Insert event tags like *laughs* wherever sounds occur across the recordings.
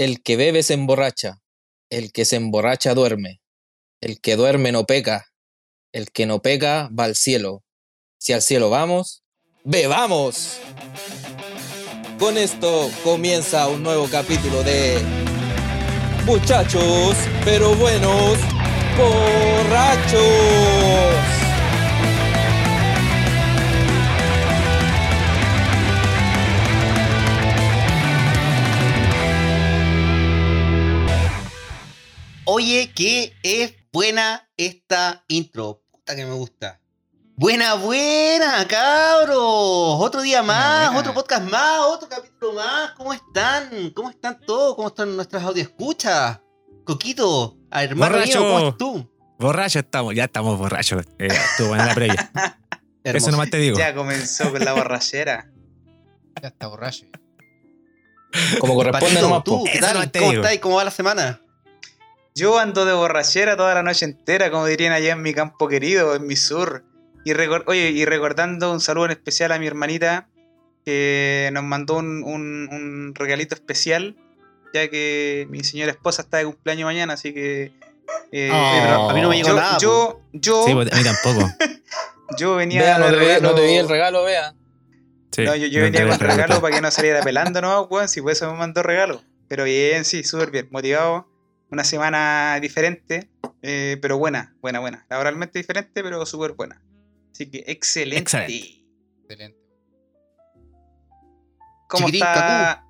El que bebe se emborracha, el que se emborracha duerme, el que duerme no peca, el que no peca va al cielo. Si al cielo vamos, bebamos. Con esto comienza un nuevo capítulo de Muchachos, pero buenos, borrachos. Oye, que es buena esta intro. Puta que me gusta. Buena, buena, cabros. Otro día más, buena. otro podcast más, otro capítulo más. ¿Cómo están? ¿Cómo están todos? ¿Cómo están nuestras escuchas? Coquito, a hermano mío, Borracho. ¿cómo estás tú? Borracho estamos, ya estamos borrachos. Eh, estuvo buena la previa. *laughs* Eso nomás te digo. Ya comenzó con la borrachera. Ya está borracho. Como corresponde Patito, nomás. tú. ¿qué tal? ¿Cómo estás? ¿Cómo va la semana? Yo ando de borrachera toda la noche entera, como dirían allá en mi campo querido, en mi sur. Y Oye, y recordando un saludo en especial a mi hermanita, que nos mandó un, un- un regalito especial, ya que mi señora esposa está de cumpleaños mañana, así que... eh, Oh. Pero a mí no me llegó yo, nada. yo, yo, Sí, pues, a mí tampoco. *laughs* yo venía Vea, no te, regalo- no te vi el regalo, vea. Sí, No, yo, yo no venía te con regalo para que no saliera pelando, ¿no, weón? Si por eso me mandó regalo. Pero bien, sí, súper bien, motivado. Una semana diferente, eh, pero buena, buena, buena. Laboralmente diferente, pero súper buena. Así que excelente. Excelente. Excelente. ¿Cómo Chiquitín, está?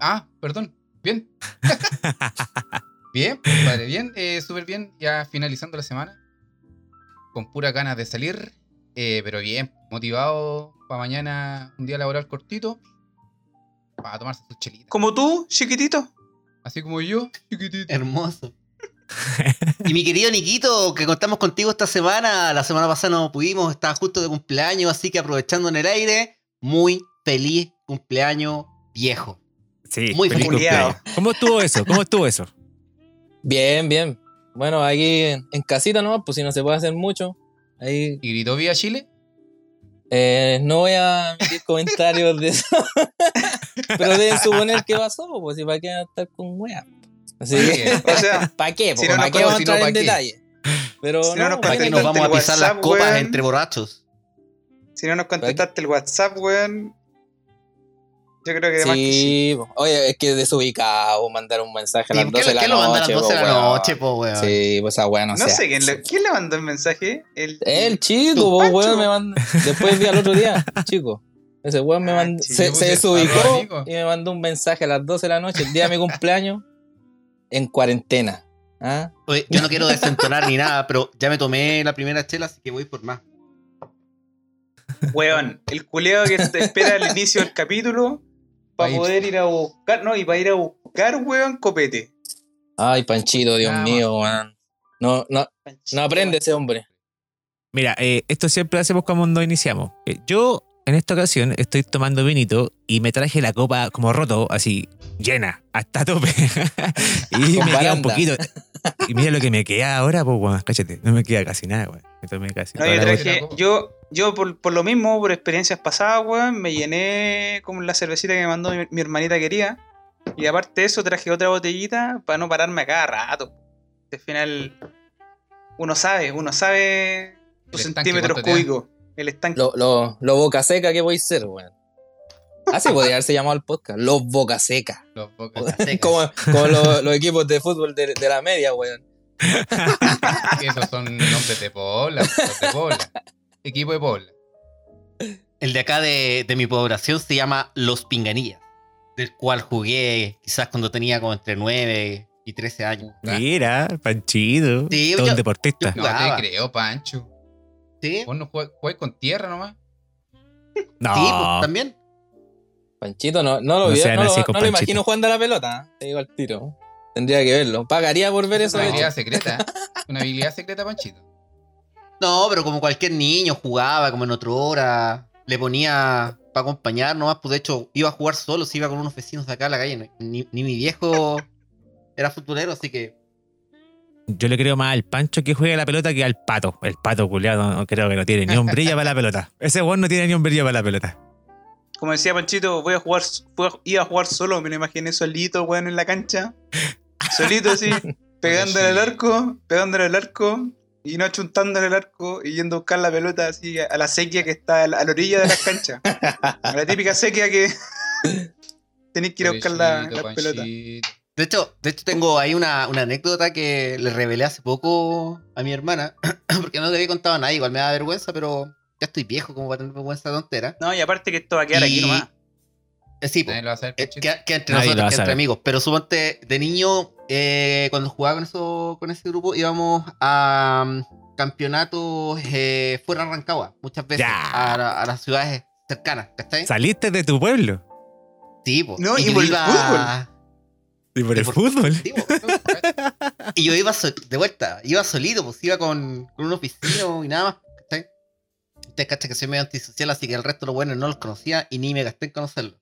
Ah, perdón. Bien. *laughs* bien, vale, bien. Eh, Súper bien. Ya finalizando la semana. Con pura ganas de salir. eh, pero bien, motivado para mañana un día laboral cortito. Para tomarse sus chelitas. Como tú, chiquitito. Así como yo, chiquitito. Hermoso. y mi querido Niquito, que contamos contigo esta semana. La semana pasada no pudimos, estaba justo de cumpleaños, así que aprovechando en el aire, muy feliz cumpleaños viejo. Sí, Muy feliz cumpleaños. ¿Cómo estuvo eso? ¿Cómo estuvo eso? Bien, bien. Bueno, aquí en, en casita nomás, pues si no se puede hacer mucho. Ahí ¿Y gritó Vía Chile? eh, no voy a emitir comentarios de eso. *laughs* Pero deben suponer que pasó, pues si para qué van a estar con wea. Así que, O sea, *laughs* ¿para qué? Si Pues, no ¿Para qué vamos a entrar en detalle? Pero Si no Para ¿pa' que qué? nos vamos a pisar las copas weón. entre borrachos. si no nos contestaste el WhatsApp, weón. Yo creo que sí. Po. oye, es que desubicado mandar un mensaje a las Sí, 12 de la ¿Qué lo manda a las noche. 12 de po, la weón. noche, po, weón? Sí, pues esa weá no, No sé quién le, quién le mandó el mensaje. El, El chico, ¿Tu po, weón, me mandó. Después vi al otro día, *laughs* chico. Ese weón me Ah, mandó. chico, Se, se desubicó y me mandó un mensaje a las 12 de la noche, el día de mi cumpleaños, en cuarentena. ¿Ah? Oye, yo no quiero desentonar ni nada, pero ya me tomé la primera chela, así que voy por más. Weón, el culeado que te espera al inicio del capítulo Pa' para poder ir a buscar, no, y para ir a buscar, weón, copete. Ay, Panchito, Dios Ah, mío, weón. No, no, no aprende ese hombre. Mira, eh, esto siempre lo hacemos como cuando iniciamos. Eh, yo, en esta ocasión, estoy tomando vinito y me traje la copa como roto, así, llena, hasta tope. *laughs* y Con me queda un poquito. Y mira lo que me queda ahora, pues, weón, cállate. No me queda casi nada, weón. Me tomé casi No, yo traje, yo, yo por, por lo mismo, por experiencias pasadas, weón, me llené con la cervecita que me mandó mi, mi hermanita quería. Y aparte de eso, traje otra botellita para no pararme a cada rato. Al final, uno sabe, uno sabe estanque, centímetros cúbicos. El estanque. Lo, lo, lo boca seca que voy a ser, weón. Así podría haberse llamado el podcast. Los boca seca. Los bocas. como *laughs* como los, los equipos de fútbol de, de la media, weón. *laughs* Esos son nombres de los de Pobla. Equipo de Pobla. El de acá de, de mi población se llama Los Pinganillas, del cual jugué quizás cuando tenía como entre 9 y 13 años. Mira, Panchito. Sí, todo yo- un deportista. yo- No te creo, Pancho. ¿Sí? Vos no jugáis jugáis con tierra nomás. no, *laughs* Sí, pues, también. Panchito, no, no lo, No vi, no, lo, así con no lo Panchito. imagino jugando a la pelota. ¿eh? Te digo al tiro. Tendría que verlo. Pagaría por ver Es eso. una habilidad hecho. secreta. *laughs* Una habilidad secreta, Panchito. No, pero como cualquier niño jugaba como en otra hora, le ponía para acompañar nomás, pues de hecho iba a jugar solo, se iba con unos vecinos de acá a la calle. Ni, ni mi viejo era futbolero, así que Yo le creo más al Pancho que juega la pelota que al pato. El pato culiado no, creo que no tiene ni un brillo para la pelota. Ese weón no tiene ni un brillo para la pelota. como decía Panchito, voy a jugar, fue- iba a jugar solo, me lo imaginé solito, weón, en la cancha. Solito así, *laughs* pegándole al arco, pegándole al arco, y no chuntándole el arco y yendo a buscar la pelota así a la sequía que está a la, a la orilla de las canchas. *laughs* A la típica sequía que *laughs* tenéis que ir a buscar la, pelotas. Panchito. De hecho, de hecho tengo ahí una, una anécdota que le revelé hace poco a mi hermana, *clears throat* porque no le había contado a nadie, igual me da vergüenza, pero ya estoy viejo como para tener vergüenza tontera. No, y aparte que esto va a quedar aquí Y- nomás. Eh, sí, hacer, eh, Panchito. queda, queda entre Nadie nosotros, a queda entre amigos. Pero suponte, de niño, eh, cuando jugaba con, eso, con ese grupo, íbamos a mm, campeonatos eh, fuera de Rancagua, muchas veces, Ya. a, la- a las ciudades cercanas, ¿cachai? Saliste de tu pueblo. Sí, po. No, y el iba- Y por el por- fútbol. Sí, po. Y yo iba sol- de vuelta, iba solito, pues iba con, con unos vecinos y nada más. ¿cachai? Ustedes cachan que soy medio antisocial, así que el resto de los buenos no los conocía y ni me gasté en conocerlos.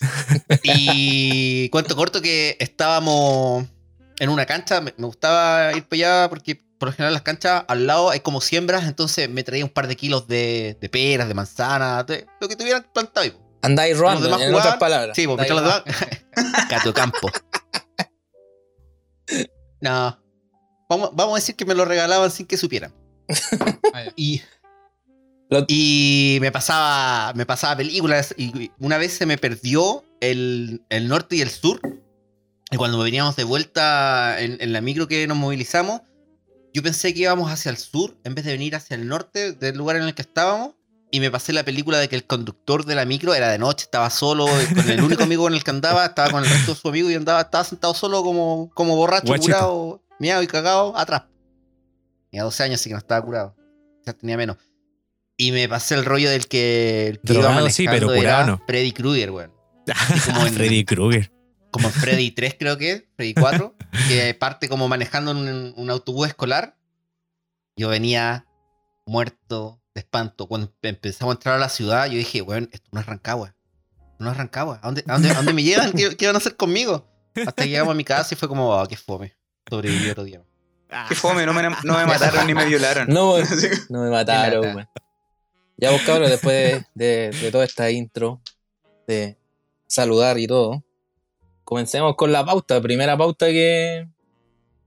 *laughs* y cuento corto que estábamos en una cancha, me, me gustaba ir para allá porque por lo general las canchas al lado hay como siembras, entonces me traía un par de kilos de, de peras, de manzanas, de lo que tuvieran plantado. Andáis demás en jugaban- otras palabras. Sí, pues mientras los demás. *laughs* Cato Campo. No. Vamos, vamos a decir que me lo regalaban sin que supieran. *laughs* Ah. Y. Y me pasaba. Me pasaba películas. Y una vez se me perdió el, el norte y el sur. Y cuando veníamos de vuelta en, en la micro que nos movilizamos, yo pensé que íbamos hacia el sur en vez de venir hacia el norte del lugar en el que estábamos. Y me pasé la película de que el conductor de la micro era de noche, estaba solo, con el único amigo con el que andaba, estaba con el resto de su amigo y andaba, estaba sentado solo como, como borracho, Guachito. curado, miado y cagado atrás. Tenía 12 años, así que no estaba curado. Ya tenía menos. Y me pasé el rollo del que, el que iba Drogado sí, pero curado no. Freddy Krueger, weón. como *laughs* en- Freddy Krueger. Como en Freddy 3 creo que es, Freddy 4, que parte como manejando un autobús escolar. Yo venía muerto de espanto. Cuando empezamos a entrar a la ciudad, yo dije, weón, esto no es Rancagua. No es Rancagua. ¿A dónde, a dónde, a dónde me llevan? ¿Qué, qué van a hacer conmigo? Hasta que llegamos a mi casa y fue como, oh, qué fome. Sobreviví otro día. Qué fome, no me, no me *laughs* mataron ni me violaron. No, *laughs* no me mataron, weón. Ya vos cabros, después de, de, de toda esta intro, de saludar y todo, comencemos con la pauta. Primera pauta que,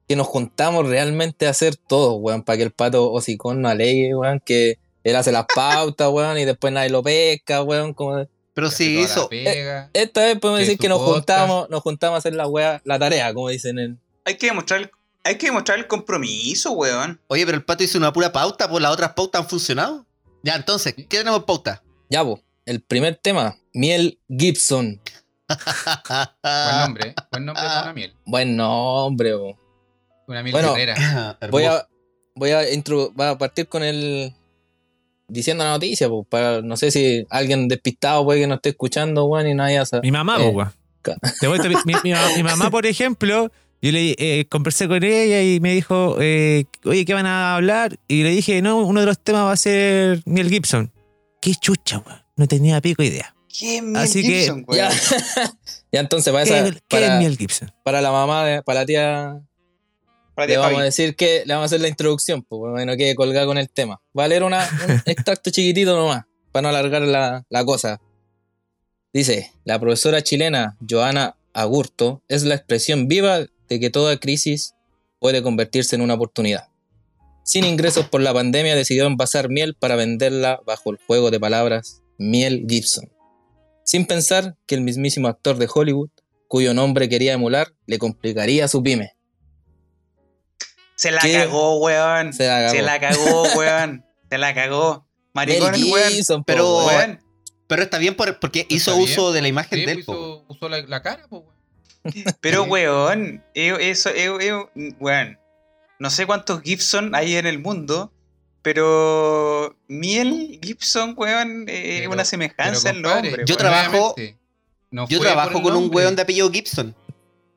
que nos juntamos realmente a hacer todo, weón, para que el pato hocicón no alegue, weón, que él hace las pautas, *laughs* weón, y después nadie lo pesca, weón. Como... Pero sí la hizo. pega. Esta vez podemos Que decir que nos podcast. juntamos, nos juntamos a hacer la weá, la tarea, como dicen en. Hay que demostrar el, hay que demostrar el compromiso, weón. Oye, pero el pato hizo una pura pauta, pues las otras pautas han funcionado. Ya, entonces, ¿qué tenemos en pauta? Ya, po, el primer tema, Miel Gibson. *laughs* Buen nombre, ¿eh? Buen nombre para una miel. Buen nombre, po. Una miel Bueno, guerrera. *coughs* Voy a, voy a, intro, voy a partir con el. Diciendo la noticia, pues, para, no sé si alguien despistado puede que no esté escuchando, weón, y no haya Mi mamá, Eh, po, weón. *laughs* mi, mi- mi- mi mamá, por ejemplo, yo le eh, conversé con ella y me dijo, eh, oye, ¿qué van a hablar? Y le dije, no, uno de los temas va a ser Miel Gibson. Qué chucha, weón. No tenía pico idea. ¿Qué es Mel Así que- Gibson, Ya, weón? *laughs* ya entonces, para, ¿Qué, esa, qué es para, Miel Gibson? para la mamá, de- para la tía Para le vamos a decir que le vamos a hacer la introducción, pues bueno, que colgar con el tema. Va a leer una, un *laughs* extracto chiquitito nomás, para no alargar la, la cosa. Dice, la profesora chilena Joana Agurto es la expresión viva de que toda crisis puede convertirse en una oportunidad. Sin ingresos por la pandemia decidió envasar miel para venderla bajo el juego de palabras Miel Gibson. Sin pensar que el mismísimo actor de Hollywood, cuyo nombre quería emular, le complicaría su pyme. Se la ¿Qué? cagó, weón. Se la cagó. Se la cagó, *laughs* weón. Se la cagó. Maricón, Mel weón. Gibson, Pero- weón. Weón. Pero está bien por- porque hizo uso de la imagen Sí, de él. po. usó, usó la, la cara, weón. *laughs* Pero, weón, eso, weón, no sé cuántos Gibson hay en el mundo, pero Miel Gibson, weón, eh, es una semejanza compadre, nombre. Yo weón. trabajo- no Yo trabajo con un weón de apellido Gibson.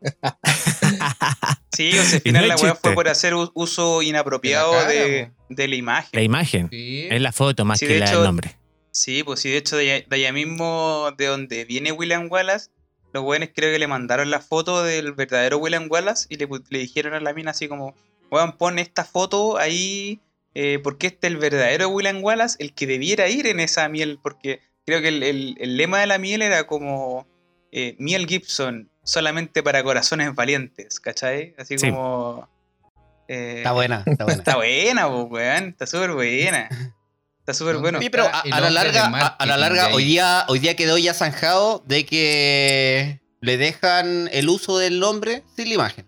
*laughs* Sí, o sea, al no final la weá fue por hacer uso inapropiado De la cara, de, de la imagen. La imagen. Sí. Es la foto más Sí, que de la hecho- del nombre. Sí, pues sí, de hecho, de allá, de allá mismo, de donde viene William Wallace, los weones creo que le mandaron la foto del verdadero William Wallace y le, dijeron a la mina así como, weón, pon esta foto ahí, eh, porque este es el verdadero William Wallace, el que debiera ir en esa miel, porque creo que el, el- el lema de la miel era como eh, miel Gibson solamente para corazones valientes, ¿cachai? Así Sí. como... eh, Está buena, está buena. Está buena, po, weón. Está súper buena. Está súper bueno. Sí, pero a, la larga, a, a la larga hoy día, hoy día quedó ya zanjado de que le dejan el uso del nombre sin la imagen.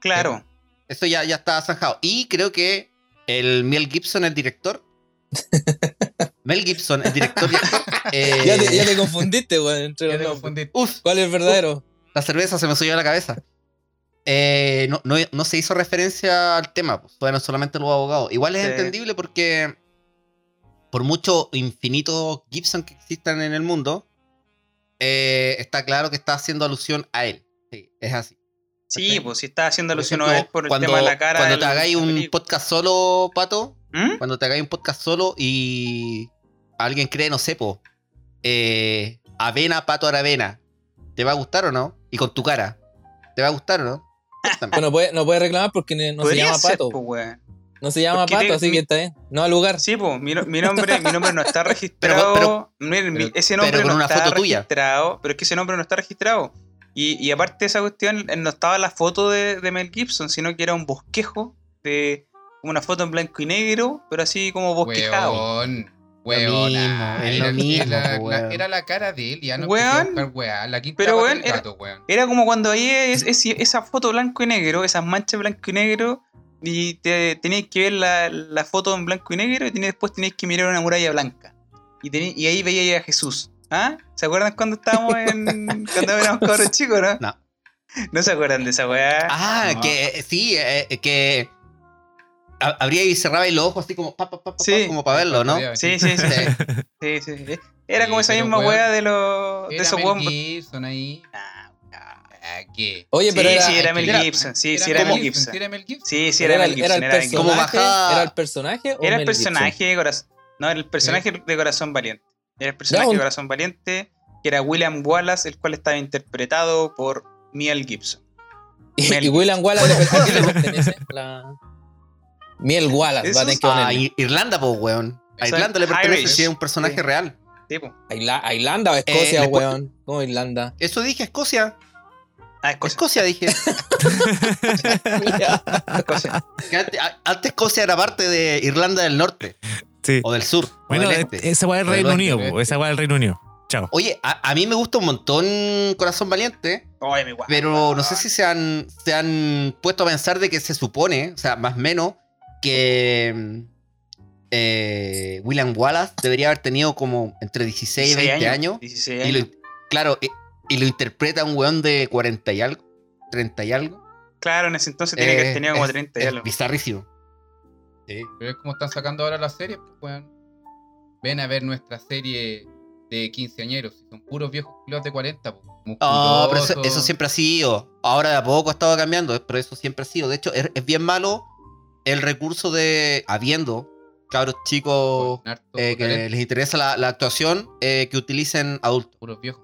Claro. Eso ya, ya está zanjado. Y creo que el Mel Gibson, el director. *laughs* Mel Gibson, el director eh, Ya te, ya te confundiste, weón, entre Ya los te nombres. confundí. Uf, ¿Cuál es el verdadero? La cerveza se me subió a la cabeza. Eh, no, no- no se hizo referencia al tema, pues, bueno, solamente los abogados. Igual es Sí. entendible porque por mucho infinitos Gibson que existan en el mundo, eh, está claro que está haciendo alusión a él. Sí, es así. Sí, pues si está haciendo alusión a ejemplo, él por el cuando, tema de la cara. Cuando te hagáis un película. podcast solo, Pato, ¿Mm? cuando te hagáis un podcast solo y alguien cree, no sé, po, eh, Avena, Pato Aravena, ¿te va a gustar o no? Y con tu cara, ¿te va a gustar o no? Bueno, puede, no puede reclamar porque no se llama ser, Pato. pues, weón. No se llama Porque Pato, te- así mi- que está bien. No al lugar. Sí, pues, mi, no- mi nombre, mi nombre no está *laughs* registrado. pero- miren, pero- ese nombre pero con no una está foto tuya. registrado, pero es que ese nombre no está registrado. Y, y aparte de esa cuestión, eh, no estaba la foto de, de Mel Gibson, sino que era un bosquejo de como una foto en blanco y negro, pero así como bosquejado. Weón. Lo Weón. mismo, es lo era, mismo, era- po, la, weón. era la cara de él, ya no Weón. buscar weá. La quinta Pero, weón, del era- gato, weón. Era como cuando ahí es, es- esa foto blanco y negro, esas manchas blanco y negro, y te, teníais que ver la, la foto en blanco y negro, y después teníais que mirar una muralla blanca. Y, ahí veíais a Jesús. ¿Ah? ¿Se acuerdan cuando estábamos en. *laughs* cuando éramos cabros chicos, no? No. ¿No se acuerdan de esa weá? Ah, No. que eh, sí, eh, que abría y cerraba los ojos así como, pa, pa, pa, pa, Sí. como para verlo, ¿no? Sí, sí, sí. Sí. sí, sí, sí. Era Sí, como esa misma weá de los. de esos. Gibson ahí. Ah, ¿Qué? Oye, pero sí, era, sí, era Mel Gibson. Sí, sí, era Mel Gibson. ¿Sí? Sí, era Mel Gibson. el Era. Como personaje. ¿Era el personaje o Era el personaje de corazón. No, era el personaje de Corazón Valiente. Era el personaje de Corazón Valiente, que era William Wallace, el cual estaba interpretado por Mel Gibson. *laughs* Y, Mel y William Wallace, *laughs* ¿a qué le pertenece? La... Miel Wallace, Eso va a tener que A ponerle. Ir- Irlanda, pues, weón. A Irlanda le pertenece si es un personaje Sí. real. Tipo. ¿A Irla- a Irlanda o Escocia, pu- weón? ¿Cómo Irlanda? Eso dije, Escocia. Ah, Escocia. Escocia dije. *laughs* Escocia. Antes, a- antes Escocia era parte de Irlanda del Norte Sí. o del sur. o Bueno, del eh, este. esa O del Reino Unido, del oeste. esa weá es Reino Unido. Chao. Oye, a, a mí me gusta un montón Corazón Valiente, Oye, mi pero no sé si se han, se han puesto a pensar de que se supone, o sea, más o menos, que eh, William Wallace debería haber tenido como entre 16 y 20 años. 16 y lo- años. claro, y, y lo interpreta un weón de 40 y algo, 30 y algo. Claro, en ese entonces tiene que haber Eh, tenido como es- 30 y es algo. bizarrísimo. Sí. Pero es como están sacando ahora la serie, pues, weón. Ven a ver nuestra serie de quinceañeros. Son puros viejos culiados de 40, pues. No, pero eso, siempre ha sido. Ahora de a poco ha estado cambiando, pero eso siempre ha sido. De hecho, es, es bien malo el recurso de, habiendo cabros chicos eh, que talento, les interesa la, la actuación, eh, que utilicen adultos. Puros viejos.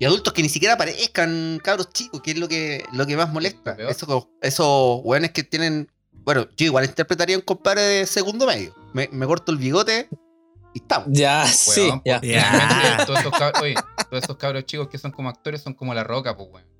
Y adultos que ni siquiera aparezcan cabros chicos, que es lo que, lo que más molesta. Esos weones que tienen. Bueno, yo igual interpretaría un compadre de segundo medio. Me, me corto el bigote y estamos. Ya, sí, Weón, ya. pues, Ya. Todos esos, cabros, oye, todos esos cabros chicos que son como actores son como la roca, pues, weón.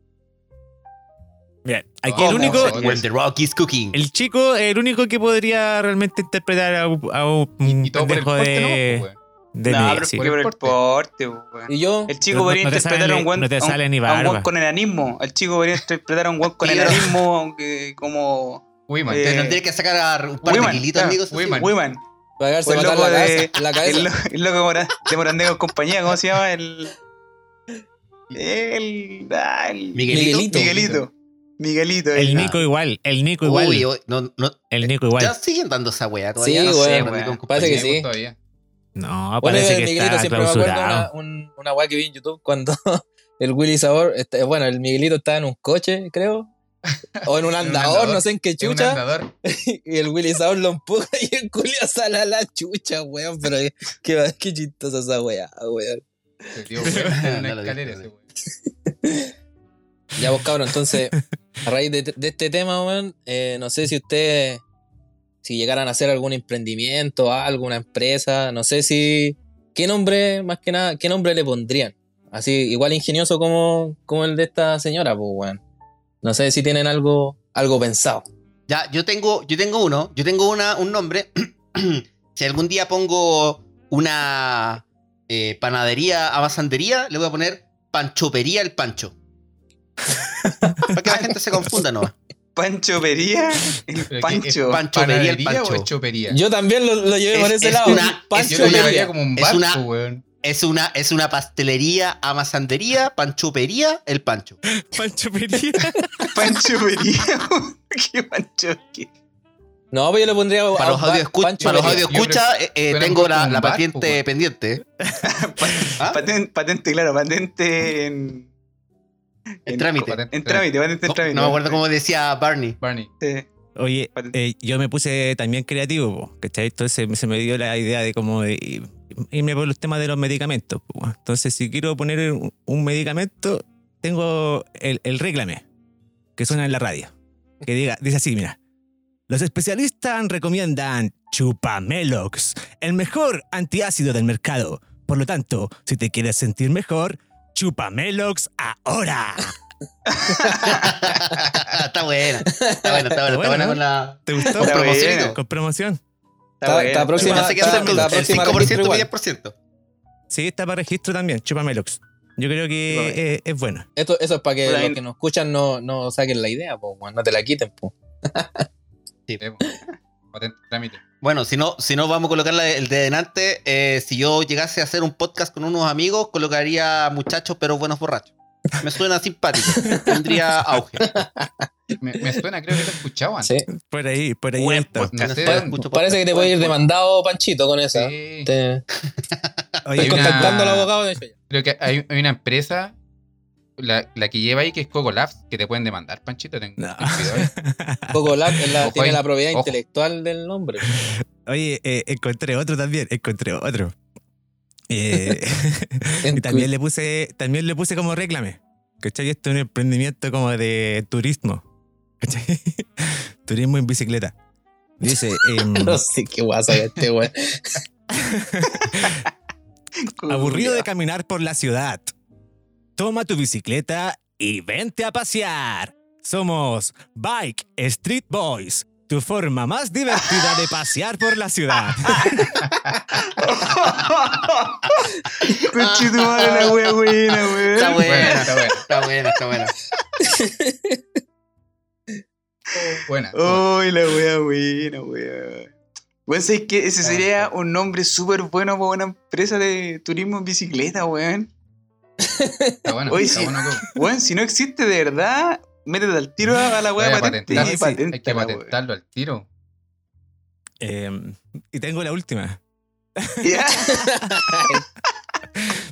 Bien, aquí ¿Cómo? el único, When the rock is cooking. el chico, el único que podría realmente interpretar a un, a un Y, y todo por el de, Pues, de no, pero sí. es que por el Porte. weón. Y yo, El chico No- podría no te interpretar sale- a un buen no te a sale ni a un barba. buen con enanismo. El chico podría interpretar a un buen con Sí, enanismo que- como Uy, man. Eh, Te tendría que sacar un par Wiman, de kilitos, amigos. así. Wiman. Wiman. pagarse el matar loco la, de- cabeza, la cabeza. El, lo- el loco de Mora- de Morandego compañía, ¿cómo se llama? El. *laughs* El. ah, el Miguelito. Miguelito. Miguelito. Miguelito. El el- Nico igual, el Nico igual. Uy, uy, no, no, el Nico igual. ya siguen dando esa weá todavía. Sí, no sé, weón. Randy con Parece que sí. Todavía. No, Bueno, parece el que Miguelito está siempre me acuerdo una, un- una weá que vi en YouTube cuando *laughs* el Willy Sabor, bueno, el Miguelito estaba en un coche, creo. O en un *laughs* andador, andador. no sé en qué chucha. andador. *laughs* Y el Willy Sabor lo empuja y el Julio sale a la chucha, weón. Pero qué, qué chistosa esa weá, weón. Se dio vuelta en una escalera ese weón. Ya vos, cabrón, entonces, a raíz de, este tema, weón, eh, no sé si ustedes, si llegaran a hacer algún emprendimiento, alguna empresa, no sé si ¿qué nombre, más que nada, qué nombre le pondrían? Así, igual ingenioso como, como el de esta señora, pues, weón. No sé si tienen algo, algo pensado. Ya, yo tengo, yo tengo uno, yo tengo una, un nombre. *clears throat* si algún día pongo una eh, panadería, abasandería, le voy a poner Panchopería el Pancho. Para que la *laughs* gente se confunda, ¿no? Pancho Pería, el Pero Pancho. es pan- Panchopería el ¿Panadería Pancho. o es chopería? Yo también lo, lo llevé Es- por ese es lado. una- Pancho Yo lo una- llevaría Pería. como un es barco, una- weón. Es una, es una pastelería, amasandería, panchopería el Pancho. *laughs* Pancho Pería. *laughs* Pancho Pería. ¿Qué Pancho? ¿Qué? No, pues yo le pondría. Para los audio escucha, Pancho para los Pería. audio escucha eh, eh, tengo la, un la barco, patente pendiente. ¿Ah? Patente, patente, claro, patente en. En trámite. En trámite, patente en No, trámite. no me acuerdo cómo decía Barney. Barney. Sí. Oye, eh, yo me puse también creativo, po, ¿cachai? Entonces se me dio la idea de como de irme por los temas de los medicamentos. po. Entonces, si quiero poner un, un medicamento, tengo el, el réglame, que suena en la radio. Que diga, *laughs* dice así, mira. Los especialistas recomiendan Chupamelox, el mejor antiácido del mercado. Por lo tanto, si te quieres sentir mejor, Chupamelox ahora. *laughs* está buena. Está buena, está buena, está buena, con la. ¿Te gustó? Con Está buena. Con promoción. Está- está próxima- está- la el próxima 5% registro y igual. 10%. Sí, está para registro también, Chupamelox. Yo creo que Chupamelox. eh, es bueno. Esto, eso es para que los que nos escuchan no, no saquen la idea, pues, weón, no te la quiten, pues. Sí, *laughs* po. Patente en trámite. Bueno, si no, si no vamos a colocar la- el de delante, eh, si yo llegase a hacer un podcast con unos amigos, colocaría muchachos pero buenos borrachos. Me suena simpático. *laughs* Tendría auge. Me, me suena, creo que lo he escuchado antes. Sí. Por ahí, por ahí. Buen está. podcast. No sé, Pa- Dan, mucho Parece que te puede ir demandado Panchito con esa. Sí. Te, estoy una- contactando al abogado de hecho ya. Creo que hay, hay una empresa, la, la que lleva ahí, que es Coco Labs, que te pueden demandar, Panchito. Ten, No. ten cuidado ahí. *laughs* Coco Lab es la- Ojo tiene ahí, la propiedad ojo. intelectual del nombre. Oye, eh, encontré otro también, encontré otro. Eh, *laughs* y también le puse, también le puse como réclame. ¿Cachai? Esto es un emprendimiento como de turismo. ¿Cachai? *laughs* Turismo en bicicleta. Dice, em, No sé qué guasa este weón. aburrido de caminar por la ciudad. Toma tu bicicleta y vente a pasear. Somos Bike Street Boys, tu forma más divertida de pasear por la ciudad. *laughs* Conche tu madre, la wea buena, weón. Está buena, Buena, está buena. está buena, está buena. *laughs* Buena. Uy, la wea buena, weón. Weón, ¿sabes qué? Ese sería un nombre súper bueno para una empresa de turismo en bicicleta, weón. Está bueno. Oye, está sí. bueno. Si no existe de verdad, métete al tiro a la a patente patentar, y sí, patenta Hay que patentarlo al tiro. Em, y tengo la última. *laughs*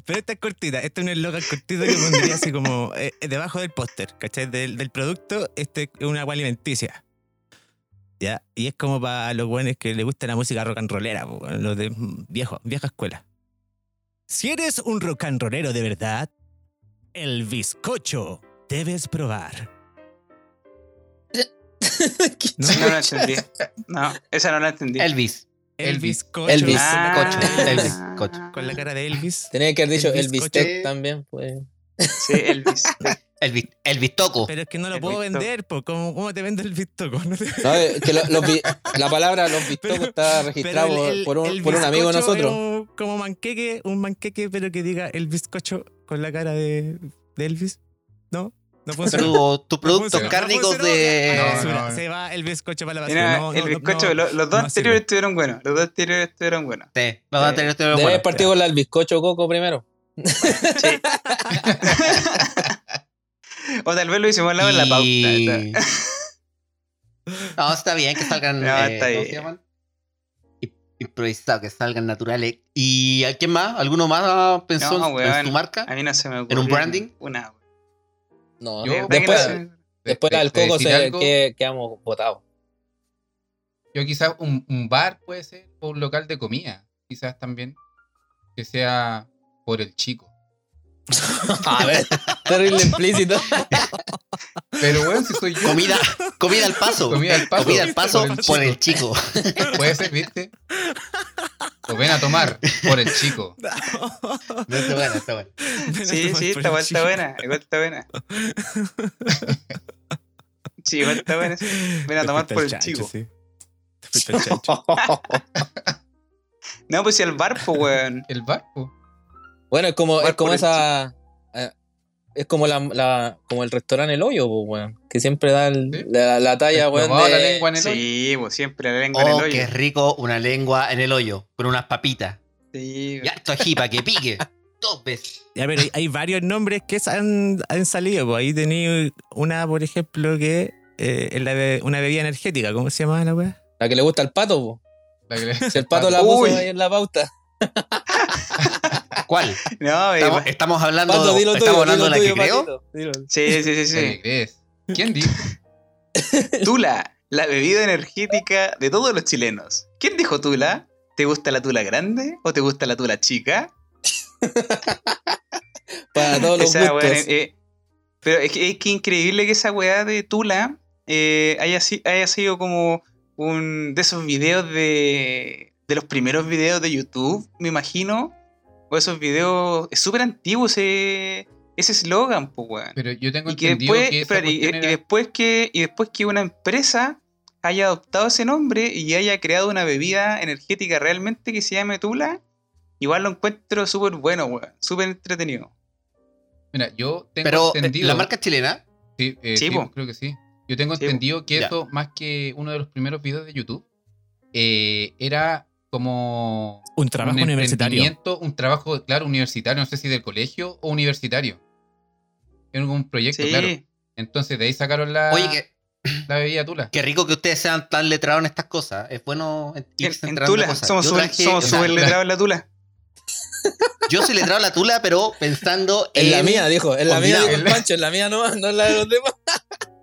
Pero esta es cortita. Este es un eslogan cortito que pondría así como eh, debajo del póster, ¿cachai? Del, del producto, este es una agua alimenticia. ¿Ya? Y es como para los buenos que les gusta la música rock and rollera, los de mm, viejo, vieja escuela. Si eres un rock and rollero de verdad, el bizcocho debes probar. ¿No? No la entendí. No, esa no la entendí. Elvis. El Elvis. bizcocho. Elvis. Con la, Cocho, cara, Elvis, cocho. con la cara de Elvis. Tenía que haber dicho El el bizcocho. bistec también, pues. Sí, Elvis. Elvis, Elvis Toco. Pero es que no lo El puedo vender, po. ¿Cómo, ¿Cómo te vendo el bizcocho? *laughs* No te- No, eh, que lo- los bi- *laughs* la palabra los bistocos Pero- está registrado el- el- por, un, el por un amigo de nosotros. es un- como manqueque, un manqueque, pero que diga el bizcocho con la cara de, de Elvis. ¿No? No funciona. Tu- tus productos funciona, cárnicos de. Ah, No, no. Se va el bizcocho para la basura. Mira, No, el no, bizcocho, no, lo- los dos no anteriores sirve. estuvieron buenos. Los dos anteriores estuvieron buenos. Sí, los anteriores estuvieron Debes buenos. partir con la del bizcocho coco primero. *laughs* Sí. *laughs* o tal vez lo hicimos al lado en la Y- pauta. *laughs* No, está bien que salgan. No, eh, está ¿cómo bien. se llaman? I- Improvisados, que salgan naturales. ¿Y a quién más? ¿Alguno más pensó No, en- su marca? A mí no se me ocurre. ¿En un branding? Una. No, Yo- De verdad que no después, se después de coco se, que, quedamos votados. Yo quizás un, un bar puede ser, o un local de comida, quizás también, que sea por el chico. *laughs* A ver, terrible implícito. Pero bueno, si soy yo, Comida, comida al paso. Comida al paso. Comida al paso Por el por el chico. puede ser, ¿viste? O ven a tomar por el chico. No, está bueno, está bueno. Sí, sí, esta igual está buena. Igual está buena. *laughs* Sí, igual está buena. Ven a tomar por el chico. Sí. Te fuiste al chancho. *laughs* No, pues si el bar, pues, weón. El barco. Bueno, es como, es como esa. eh, Es como la, la- como el restaurante El Hoyo, pues, weón. Que siempre da el- Sí. la, la talla, weón. La de- lengua en el hoyo. Sí, pues siempre la lengua en Oh, el qué hoyo. rico una lengua en el hoyo, con unas papitas. Sí, Y harto ají para que pique. *laughs* Dos veces. Ya, pero hay, hay varios nombres que han, han salido. Pues ahí tenía una, por ejemplo, que eh, es la be- una bebida energética. ¿Cómo se llama la weá? La que le gusta al pato, po. La que le- Si el pato la *laughs* puso ahí en la pauta. *laughs* ¿Cuál? No, Estamos, estamos hablando, Pato, dilo estamos tuyo, hablando de la dilo que tuyo, creo. Dilo. sí, sí, sí, ¿Qué sí. crees? ¿Quién dijo? *laughs* Tula, la bebida energética de todos los chilenos. ¿Quién dijo Tula? ¿Te gusta la tula grande o te gusta la tula chica? *laughs* Para todos los Esa gustos. eh, pero es que, es que increíble que esa weá de Tula eh, haya sido como un de esos videos de, de los primeros videos de YouTube, me imagino. O esos videos. Es súper antiguo ese ese eslogan, pues weón. Pero yo tengo Y que entendido después, que y, después que, y después que una empresa haya adoptado ese nombre y haya creado una bebida energética realmente que se llame Tula, igual lo encuentro súper bueno, weón. Súper entretenido. Mira, yo tengo Pero eh, entendido. la marca chilena, Sí, eh, Sí, creo que sí. Yo tengo Sí, entendido que Ya. eso, más que uno de los primeros videos de YouTube, eh, era como Un trabajo un universitario. un trabajo, claro, universitario, no sé si del colegio o universitario. Era un proyecto, Sí. claro. Entonces de ahí sacaron la, oye, que, la bebida Tula. qué rico que ustedes sean tan letrados en estas cosas. Es bueno En, irse en de Tula, cosas. somos súper letrados en la Tula. *laughs* Yo soy letrado en la tula, pero pensando En la en- mía, dijo. En la mía, dijo el Pancho. En la mía no, no en la de los demás.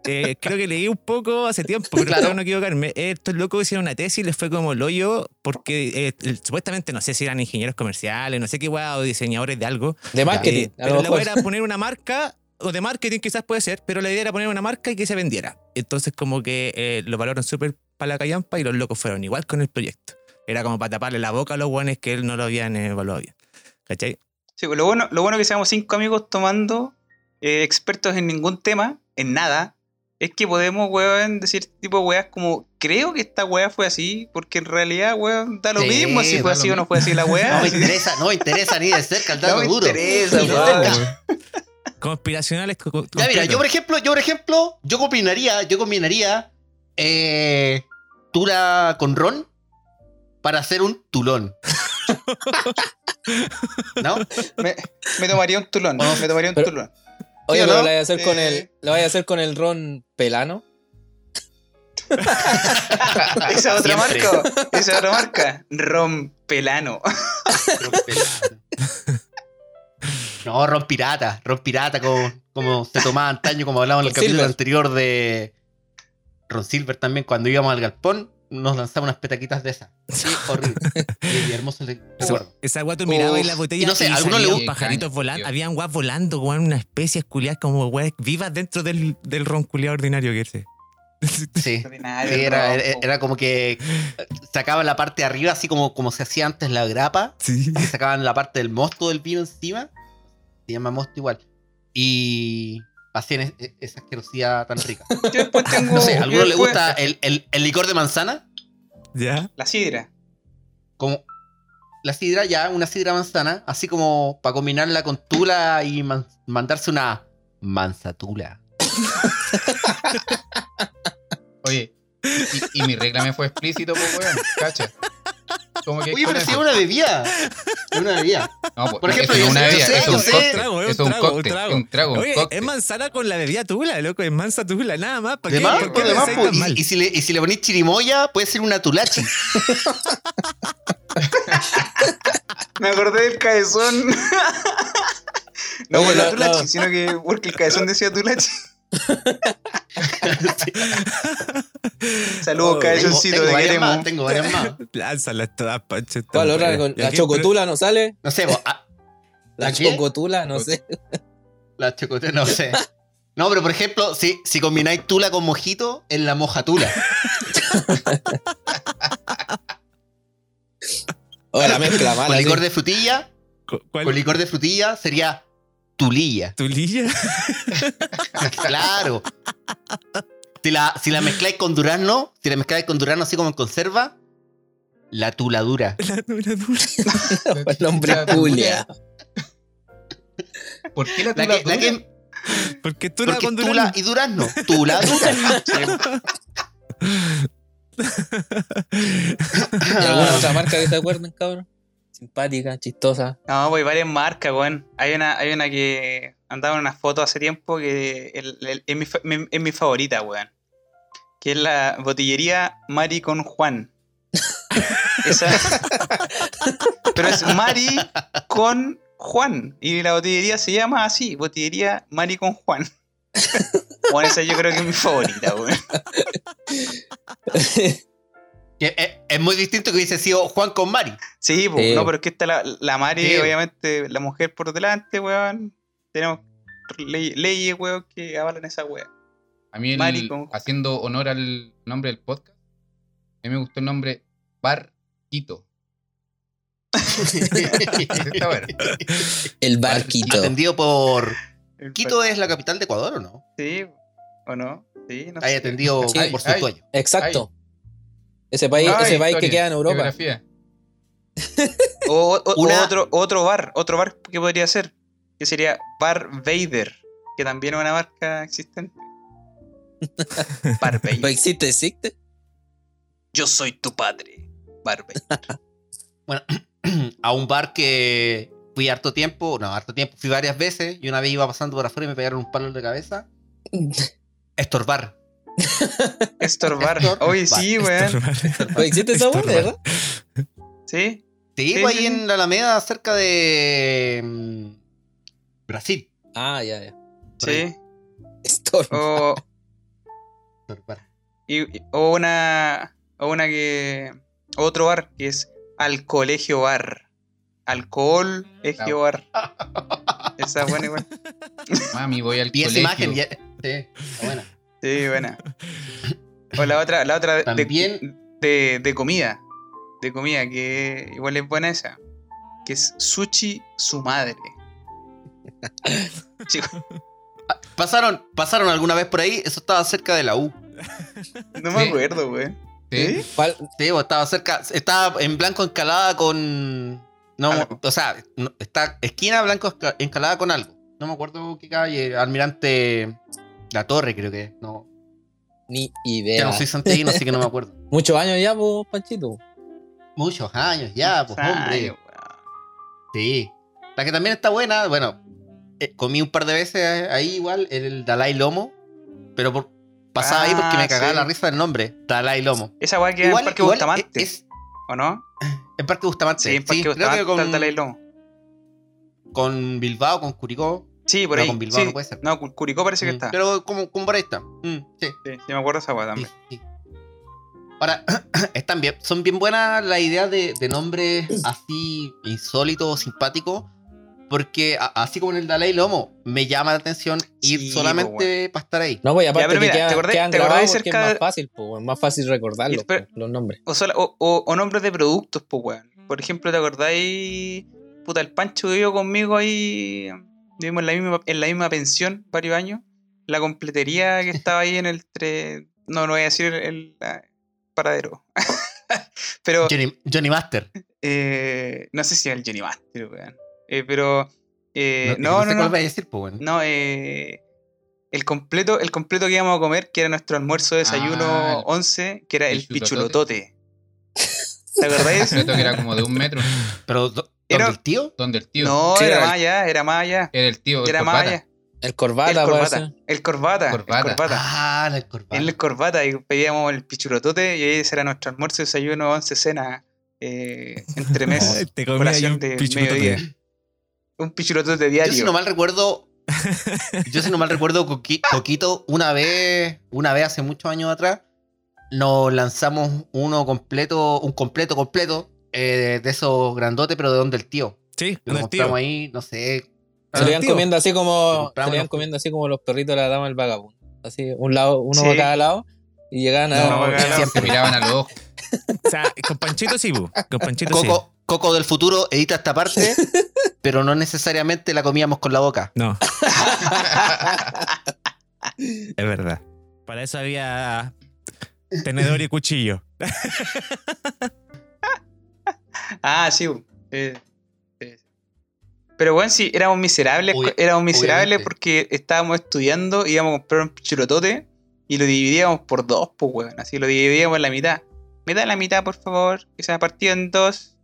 Eh, creo que leí un poco hace tiempo, pero Claro. no equivocarme. Estos locos hicieron una tesis y les fue como el hoyo porque eh, supuestamente no sé si eran ingenieros comerciales, no sé qué weá, o diseñadores de algo. De marketing. Eh, a pero lo la era poner una marca, o de marketing quizás puede ser, pero la idea era poner una marca y que se vendiera. Entonces como que eh, lo valoraron súper para la callampa y los locos fueron igual con el proyecto. Era como para taparle la boca a los guanes que él no lo habían evaluado bien. ¿Cachai? Sí, pues, lo bueno, lo bueno que seamos cinco amigos tomando, eh, expertos en ningún tema, en nada, es que podemos, weón, decir tipo weas como, creo que esta wea fue así, porque en realidad, weón, da lo Sí, mismo si fue así o no fue así la wea. *laughs* No me interesa, no me interesa ni de cerca el *laughs* No dato me duro. interesa, Ni cerca. Conspiracionales. co- co- Ya mira, yo por ejemplo, yo por ejemplo, yo combinaría, yo combinaría eh, tula con ron para hacer un tulón. *laughs* ¿No? Me, me tomaría un tulón, Oh, me tomaría un pero- tulón. Oye, lo voy a hacer con Eh. el. Lo voy a hacer con el ron pelano. *laughs* Esa otra Siempre. marca, esa otra marca, rom pelano. No, ron pirata, ron pirata como, como se tomaba antaño, como hablábamos en el Ron capítulo anterior de Ron Silver también, cuando íbamos al galpón, nos lanzaba unas petaquitas de esas. *laughs* Sí, horrible. Y, y hermoso le- recuerdo. Esa guato miraba y la botella Y no sé, ¿a alguno le pajaritos volando. Habían guas volando, weón, una especie culiadas como weas vivas dentro del, del ron culiado ordinario que ese. Sí. Era, era, como que sacaban la parte de arriba, así como, como se hacía antes la grapa, Sí. que sacaban la parte del mosto del vino encima, se llama mosto igual, y hacían es- esa asquerosidad tan rica. *laughs* Yo después tengo. No sé, ¿a yo alguno le gusta el, el- el licor de manzana? ¿Ya? La sidra. Como la sidra, ya, una sidra manzana, así como para combinarla con tula y man- mandarse una manzatula. *laughs* Oye, y, y mi regla me fue explícito, pues, weón. Cacha. Como que Oye, pero si es una bebida. Es una bebida. No, pues, por no, ejemplo, no es una bebida, sé- es un. Trago, es un un trago, un cóctel. trago. Es un trago, Oye, es manzana con la bebida tula, loco, es mansa tula, nada más. ¿Para De qué, más, ¿Por qué de más, po. mal? y, y si le, y si le ponís chirimoya, puede ser una tulachi. Me acordé del cabezón. no por la no, tulachi, no. sino que porque el cabezón decía tulachi. *laughs* Saludos, Oh, cabezoncito, tengo te varias queremos. más, tengo varias más. Lánzalas todas, Pancho. está ¿Cuál otra? buena. Con- ¿Y La chocotula no sale. No sé, vos, ah, La chocotula, no sé. la chocote, no sé. No, pero por ejemplo, si, si combináis tula con mojito, es la mojatula. *laughs* O la mezcla mala. Con licor de frutilla, con licor de frutilla sería tulilla. ¿Tulilla? *laughs* Claro. Si la, si la mezcláis con durazno, si la mezcláis con durazno así como en conserva, la tuladura. *laughs* La dura, dura. *laughs* El nombre Julia. ¿Por qué la La que, la tula que, Porque tú la porque con tula durazno. y durazno. Tuladura. ¿Y alguna otra marca que se acuerden, cabrón? Simpática, chistosa. No, pues hay varias marcas, weón. Hay una, hay una que andaba en una foto hace tiempo que el- el- es, mi, es mi favorita, weón. Que es la botillería Mari con Juan. *laughs* Esa. Pero es Mari con Juan. Y la botillería se llama así, botillería Mari con Juan. *laughs* Bueno, esa yo creo que es mi favorita, weón. *laughs* Que es, es muy distinto que hubiese sido Juan con Mari. Sí, pues, Sí. no, pero es que está la, la Mari, Sí. obviamente, la mujer por delante, weón. Tenemos ley- leyes, weón, que avalan esa weón. A mí, el- haciendo honor al nombre del podcast, a mí me gustó el nombre Bar Quito. Ese está bueno. El barquito. Atendido por. El Quito es la capital de Ecuador, ¿o no? Sí, ¿o no? Sí, no Hay sé. atendido Sí. por su dueño. Exacto. Ese país, ese país que historia, queda en Europa. O, o- o Una- otro, otro bar, otro bar que podría ser, que sería Bar Vader, que también es una marca existente. *laughs* Bar ¿No Vader. existe, existe? Yo soy tu padre. Bar Vader. *laughs* *clears throat* A un bar que fui harto tiempo, no, harto tiempo, fui varias veces y una vez iba pasando por afuera y me pegaron un palo en la cabeza. *laughs* Estorbar. Estorbar. Estorbar. Oye, sí, weón. ¿No existe esa Estorbar. weá, verdad? Sí. Sí, Sí, pues sí, ahí sí. en la Alameda, cerca de. mm, Brasil. Ah, ya, ya. Por. Sí. Storm. O, Estorbar. y- y- o una. O una que. Otro bar que es Al Colegio Bar. Alcohol, Egio Bar. *laughs* Esa es buena igual. Mami, voy al Y esa colegio. imagen, ya. Sí, está buena. Sí, buena. *laughs* O la otra, la otra de- También- de, de comida. De comida, que igual es buena esa. Que es Sushi su madre. *laughs* Chico, ¿Pasaron, ¿Pasaron alguna vez por ahí? Eso estaba cerca de la U. no me Sí. acuerdo, güey. Sí. ¿Cuál? Sí, estaba cerca. Estaba en blanco escalada con. No, Algo. o sea, no- está esquina blanco escalada con algo. No me acuerdo qué calle. Almirante La Torre, creo que. es. No, Ni ya idea. no soy santiaguino, así que no me acuerdo. *laughs* Muchos años ya, pues, Panchito. Muchos años ya, pues hombre. Sí. La que también está buena, bueno, eh, comí un par de veces ahí igual, el Dalai Lomo, pero por, pasaba ahí porque Ah, me cagaba sí. la risa del nombre, Dalai Lomo. Esa weá queda en Parque Bustamante, es, ¿o no? en Parque Bustamante. Sí, en Parque creo Bustamante que está el con, Dalai Lomo. con Bilbao, con Curicó, Sí, por No, ahí. con Bilbao sí. no puede ser. No, Cu- Curicó parece que mm, está. pero como, como por ahí está. Mm, sí, Sí, sí, me acuerdo esa weá también. sí. Ahora, *clears throat* están bien, son bien buenas las ideas de, de nombres así insólitos, simpáticos, porque a- así como en el Dalai Lomo, me llama la atención ir Sí, solamente para estar ahí. No, pues aparte pero que mira, ¿te quedan, acordás- quedan te grabados de porque cerca es más fácil, pues, es más fácil recordarlos, espera- pues, los nombres. O, sola- o, o- o nombres de productos, pues, weón. Por ejemplo, ¿te acordáis? Puta, el Pancho vivió conmigo ahí. Vivimos en la misma, en la misma pensión varios años. La completería que estaba ahí en el. tre- No, no voy a decir el, paradero. *laughs* pero Johnny, Johnny Master. eh, no sé si era el Johnny Master, weón. Eh, pero. eh, no, no, sé no, cuál no. a decir, pues bueno. No, eh, el completo, el completo que íbamos a comer, que era nuestro almuerzo, desayuno Ah, el 11, que era el pichulotote. pichulotote. ¿Te acordáis? *laughs* Completo que era como de un metro. Pero, ¿dó- Era- ¿dónde el tío? Donde el tío. No, Sí, era era más allá, era más allá. Era el tío. el Era más corbata. allá. El El corbata. El corbata. Corbata. El corbata. Ah, el corbata. En el corbata y pedíamos el pichulotote y ese era nuestro almuerzo, desayuno, 11, cena, eh, entre *laughs* mes, Te un de mediodía. Un pichulotote Yo diario. si no mal recuerdo. *laughs* yo si no mal recuerdo, Coqui- Coquito, una vez, una vez hace muchos años atrás, nos lanzamos uno completo, un completo completo, eh, de esos grandotes, pero de donde el tío. Sí, lo del tío. compramos ahí, no sé. Se lo iban comiendo así como. Se compramos lo iban los- comiendo así como los perritos de la dama del vagabundo. Así, un lado, uno Sí. a cada lado. Y llegaban a. No, no, Se siempre. miraban a los ojos. *laughs* O sea, con Panchito sí, bu. Con Panchito sí. Coco, Coco del futuro edita esta parte, *laughs* pero no necesariamente la comíamos con la boca. No. es verdad. Para eso había tenedor y cuchillo. *laughs* Ah, sí. Eh, eh. Pero bueno, sí, éramos miserables. Obvia- éramos miserables obviamente. porque estábamos estudiando, íbamos a comprar un chulotote y lo dividíamos por dos, pues weón. Así lo dividíamos en la mitad. Me da la mitad, por favor, que se me partido en dos.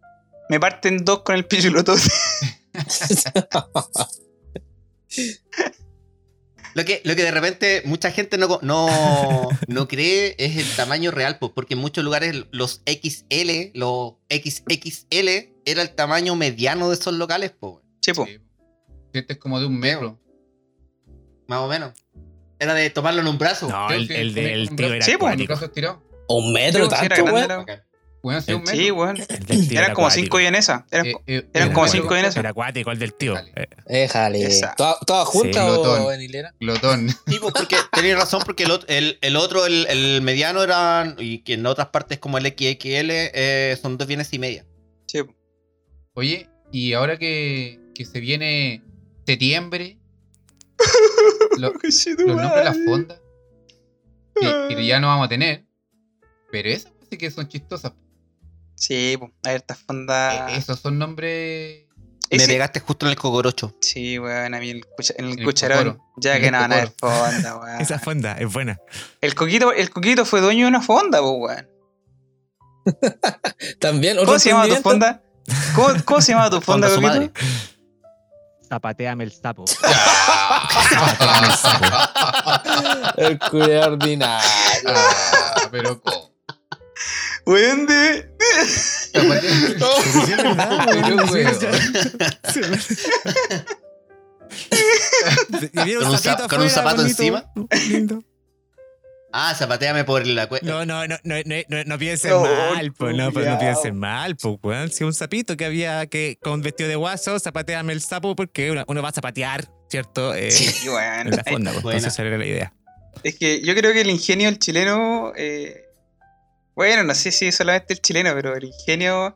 Me parten dos con el *laughs* pichulotote. *laughs* Lo que, lo que de repente mucha gente no, no, *laughs* no cree es el tamaño real, pues, porque en muchos lugares los XL, los XXL, era el tamaño mediano de esos locales, pues, Sí, po. Sí. Sientes como de un metro. más o menos. Era de tomarlo en un brazo. No, el, el del con tío era Sí, el. Un metro, Sí, era tanto, grande, sí, un. El del tío Eran era como cinco vienesas. Eran, Eh, eh, eran eh, como eh, cinco vienesas. Era acuático el del tío. Eh, Déjale. Esa. ¿Todas todas juntas Sí. o en hilera? Glotón. *laughs* Sí, pues, porque tenéis razón, porque el, el, el otro, el, el mediano era, y que en otras partes como el XXL, eh, son dos bienes y media. Sí. Oye, y ahora que, que se viene septiembre, *laughs* lo- los nombres de las fondas, que, que ya no vamos a tener, pero esas sí que son chistosas. Sí, po. A ver, estas fondas. Eh, Esos son nombres. Me Ese- pegaste justo en el cogorocho. Sí, weón, a mí el, cucha- en el El cucharón. cocoro. Ya que el no van a ver fonda, *laughs* weón. Esa fonda es buena. El coquito, el coquito fue dueño de una fonda, po, weón. *laughs* También, ¿Cómo se llama tu fonda? ¿Cómo, cómo se llama tu *laughs* fonda, Fonda coquito? madre. Zapateame el sapo. El culo ordinario. Ah, pero ¿cómo? Weón de. *laughs* *laughs* Con un sapito zap- con un afuera, zapato bonito, encima. lindo. Ah, zapateame por la cuenta. No, no, no, no, no, no, no piensen No, mal, pues, no, pues, no piensen mal, pues, weón. Si un sapito que había que con vestido de guaso, zapateame el sapo porque uno, uno va a zapatear, ¿cierto? Eh, Sí, weón. En la fonda, pues, entonces esa era la idea. Es que yo creo que el ingenio del chileno. eh, bueno, no sé si solamente el chileno, pero el ingenio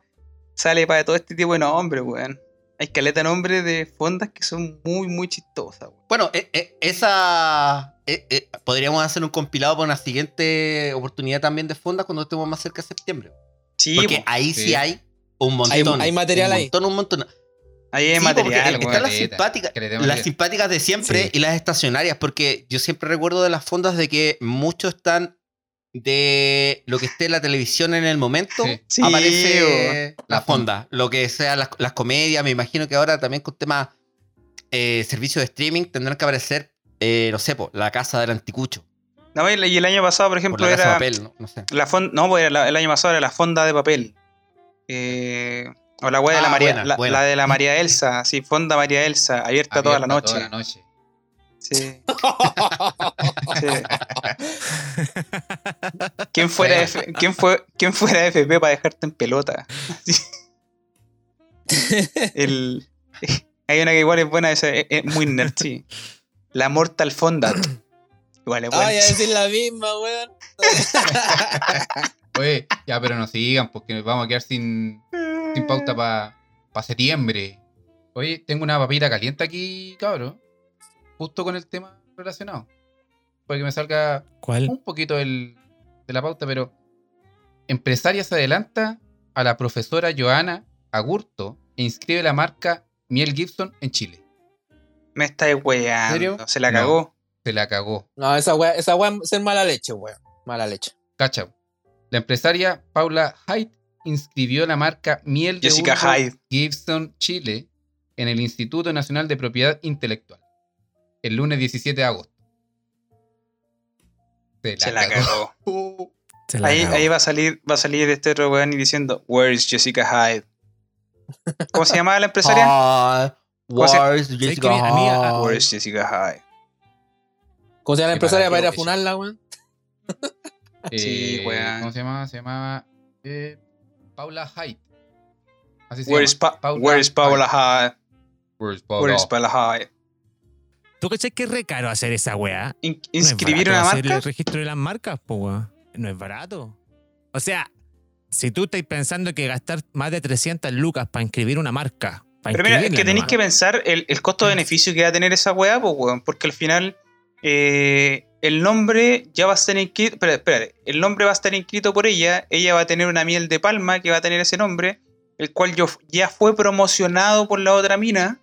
sale para todo este tipo de nombres, weón. Hay caleta de nombres de fondas que son muy, muy chistosas, weón. Bueno, eh, eh, esa. eh, eh, podríamos hacer un compilado para una siguiente oportunidad también de fondas cuando estemos más cerca de septiembre. Sí, Porque po. ahí sí, Sí. hay un montón. Hay- hay material un ahí. montón, Un montón, ahí hay Sí, material, están las simpáticas, las simpáticas de siempre Sí. y las estacionarias, porque yo siempre recuerdo de las fondas de que muchos están de lo que esté en la televisión en el momento, Sí. Aparece la La fonda. Lo que sea las, las comedias, me imagino que ahora también con temas eh, servicios de streaming tendrán que aparecer, eh, no sé, po, la casa del anticucho. No, y el- año pasado, por Por ejemplo, la casa de era. papel, no, no sé. La fonda, no, pues era la- el año pasado era la fonda de papel. Eh, o la wea de la Ah, María, buena, la, buena. la de la María Elsa, sí, fonda María Elsa, abierta, toda la Abierta noche. Toda la noche. Sí. *laughs* Sí. ¿Quién fuera, F- ¿quién, fue, ¿Quién fuera FP para dejarte en pelota? *laughs* El, hay una que igual es buena, esa, es, es muy nerd, sí. La Mortal Fonda. Igual es buena. Ay, a decir la misma, weón. *laughs* Oye, ya, pero no sigan, porque nos vamos a quedar sin, sin pauta para septiembre. Oye, tengo una papita caliente aquí, cabrón. Justo con el tema relacionado. Puede que me salga ¿Cuál? un poquito del- de la pauta, pero empresaria se adelanta a la profesora Joana Agurto e inscribe la marca Miel Gibson en Chile. Me está serio? weando. Se la No. cagó. Se la cagó. No, esa weá, esa weá es ser mala leche, weón. Mala leche. Cacha. La empresaria Paula Hyde inscribió la marca Miel de Jessica Hyde. Gibson Chile en el Instituto Nacional de Propiedad Intelectual el lunes 17 de agosto. Se la cagó. *laughs* Se la Ahí, cagó. ahí va a salir, va a salir este otro weón y diciendo, Where is Jessica Hyde? ¿Cómo se llamaba la empresaria? Ah, ¿Cómo se- Wars, que Jessica Hyde. Where is Jessica Hyde? ¿Cómo se llama la empresaria para ir a funarla, weón? Sí, Eh, weón. ¿Cómo se llama? Se llama eh, Paula Hyde. Así se Where is, pa Paula where is Paula Hyde? Where is Where is? Paula Hyde? ¿Tú cachai que es re caro hacer esa weá? In- No es ¿Inscribir una hacer marca? el registro de las marcas, po, weón. No es barato. O sea, si tú estás pensando que gastar más de 300 lucas para inscribir una marca. Pero mira, es que tenéis que pensar el, el costo-beneficio que va a tener esa weá, pues, weón. Porque al final, eh, el nombre ya va a estar inscrito. Espérate, espérate. El nombre va a estar inscrito por ella. Ella va a tener una miel de palma que va a tener ese nombre. El cual yo, ya fue promocionado por la otra mina.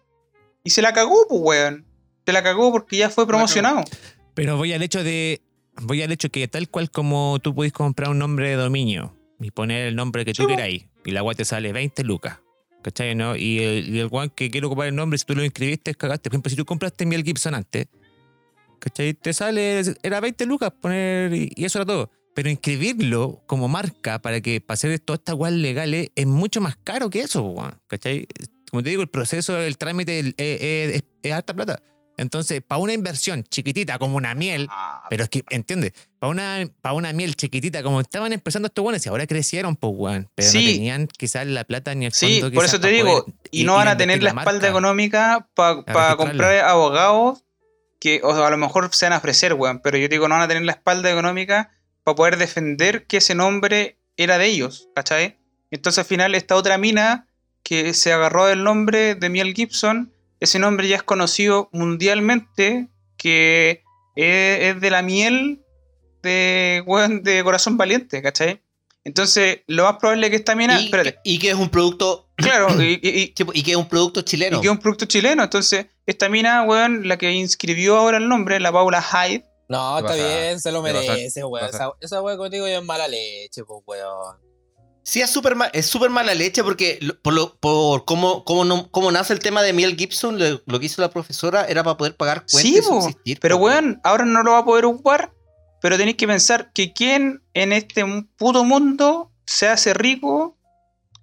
Y se la cagó, pues, weón. Se la cagó porque ya fue promocionado. Pero voy al hecho de. Voy al hecho que tal cual como tú puedes comprar un nombre de dominio y poner el nombre que tú Sí, queráis, y la weá te sale 20 lucas. ¿Cachai? ¿no? Y el, y el weón que quiere ocupar el nombre, si tú lo inscribiste, cagaste. Por ejemplo, si tú compraste Miel Gibson antes, ¿cachai? Te sale, era 20 lucas poner, y, y eso era todo. Pero inscribirlo como marca para que para hacer todas estas weas legales es mucho más caro que eso, weón. ¿Cachai? Como te digo, el proceso, el trámite el- eh, eh, es, es harta plata. Entonces, para una inversión chiquitita como una miel, Ah, pero es que, ¿entiendes? Para una, para una miel chiquitita, como estaban empezando estos guanes y ahora crecieron, pues, weón. Pero Sí. no tenían quizás la plata ni el Sí, fondo por quizás eso te digo, y no van a tener la espalda económica para comprar abogados que o a lo mejor se van a ofrecer, weón, pero yo digo, no van a tener la espalda económica para poder defender que ese nombre era de ellos, ¿cachai? Entonces al final esta otra mina que se agarró del nombre de Miel Gibson, ese nombre ya es conocido mundialmente, que es, es de la miel de, weón, de Corazón Valiente, ¿cachai? Entonces, lo más probable es que esta mina... y, espérate, y que es un producto. *coughs* claro, y- y- y, *coughs* sí, Y que es un producto chileno. y que es un producto chileno. Entonces, esta mina, weón, la que inscribió ahora el nombre, la Paula Hyde. No, está bien, se lo merece, weón. Esa, esa weón contigo ya es mala leche, pues, weón. Sí, es súper es súper mala leche porque por, lo, por cómo, cómo, no- cómo nace el tema de Miel Gibson, lo, lo que hizo la profesora era para poder pagar cuentas Sí, y po, subsistir. Pero, weón, ahora no lo va a poder ocupar. Pero tenéis que pensar que quién en este puto mundo se hace rico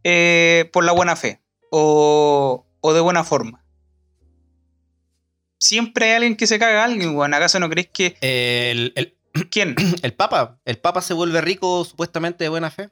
eh, por la buena fe o, o de buena forma. Siempre hay alguien que se caga a alguien, weón. ¿Acaso no creéis que... El, el, ¿Quién? *clears throat* el Papa, el Papa se vuelve rico supuestamente de buena fe.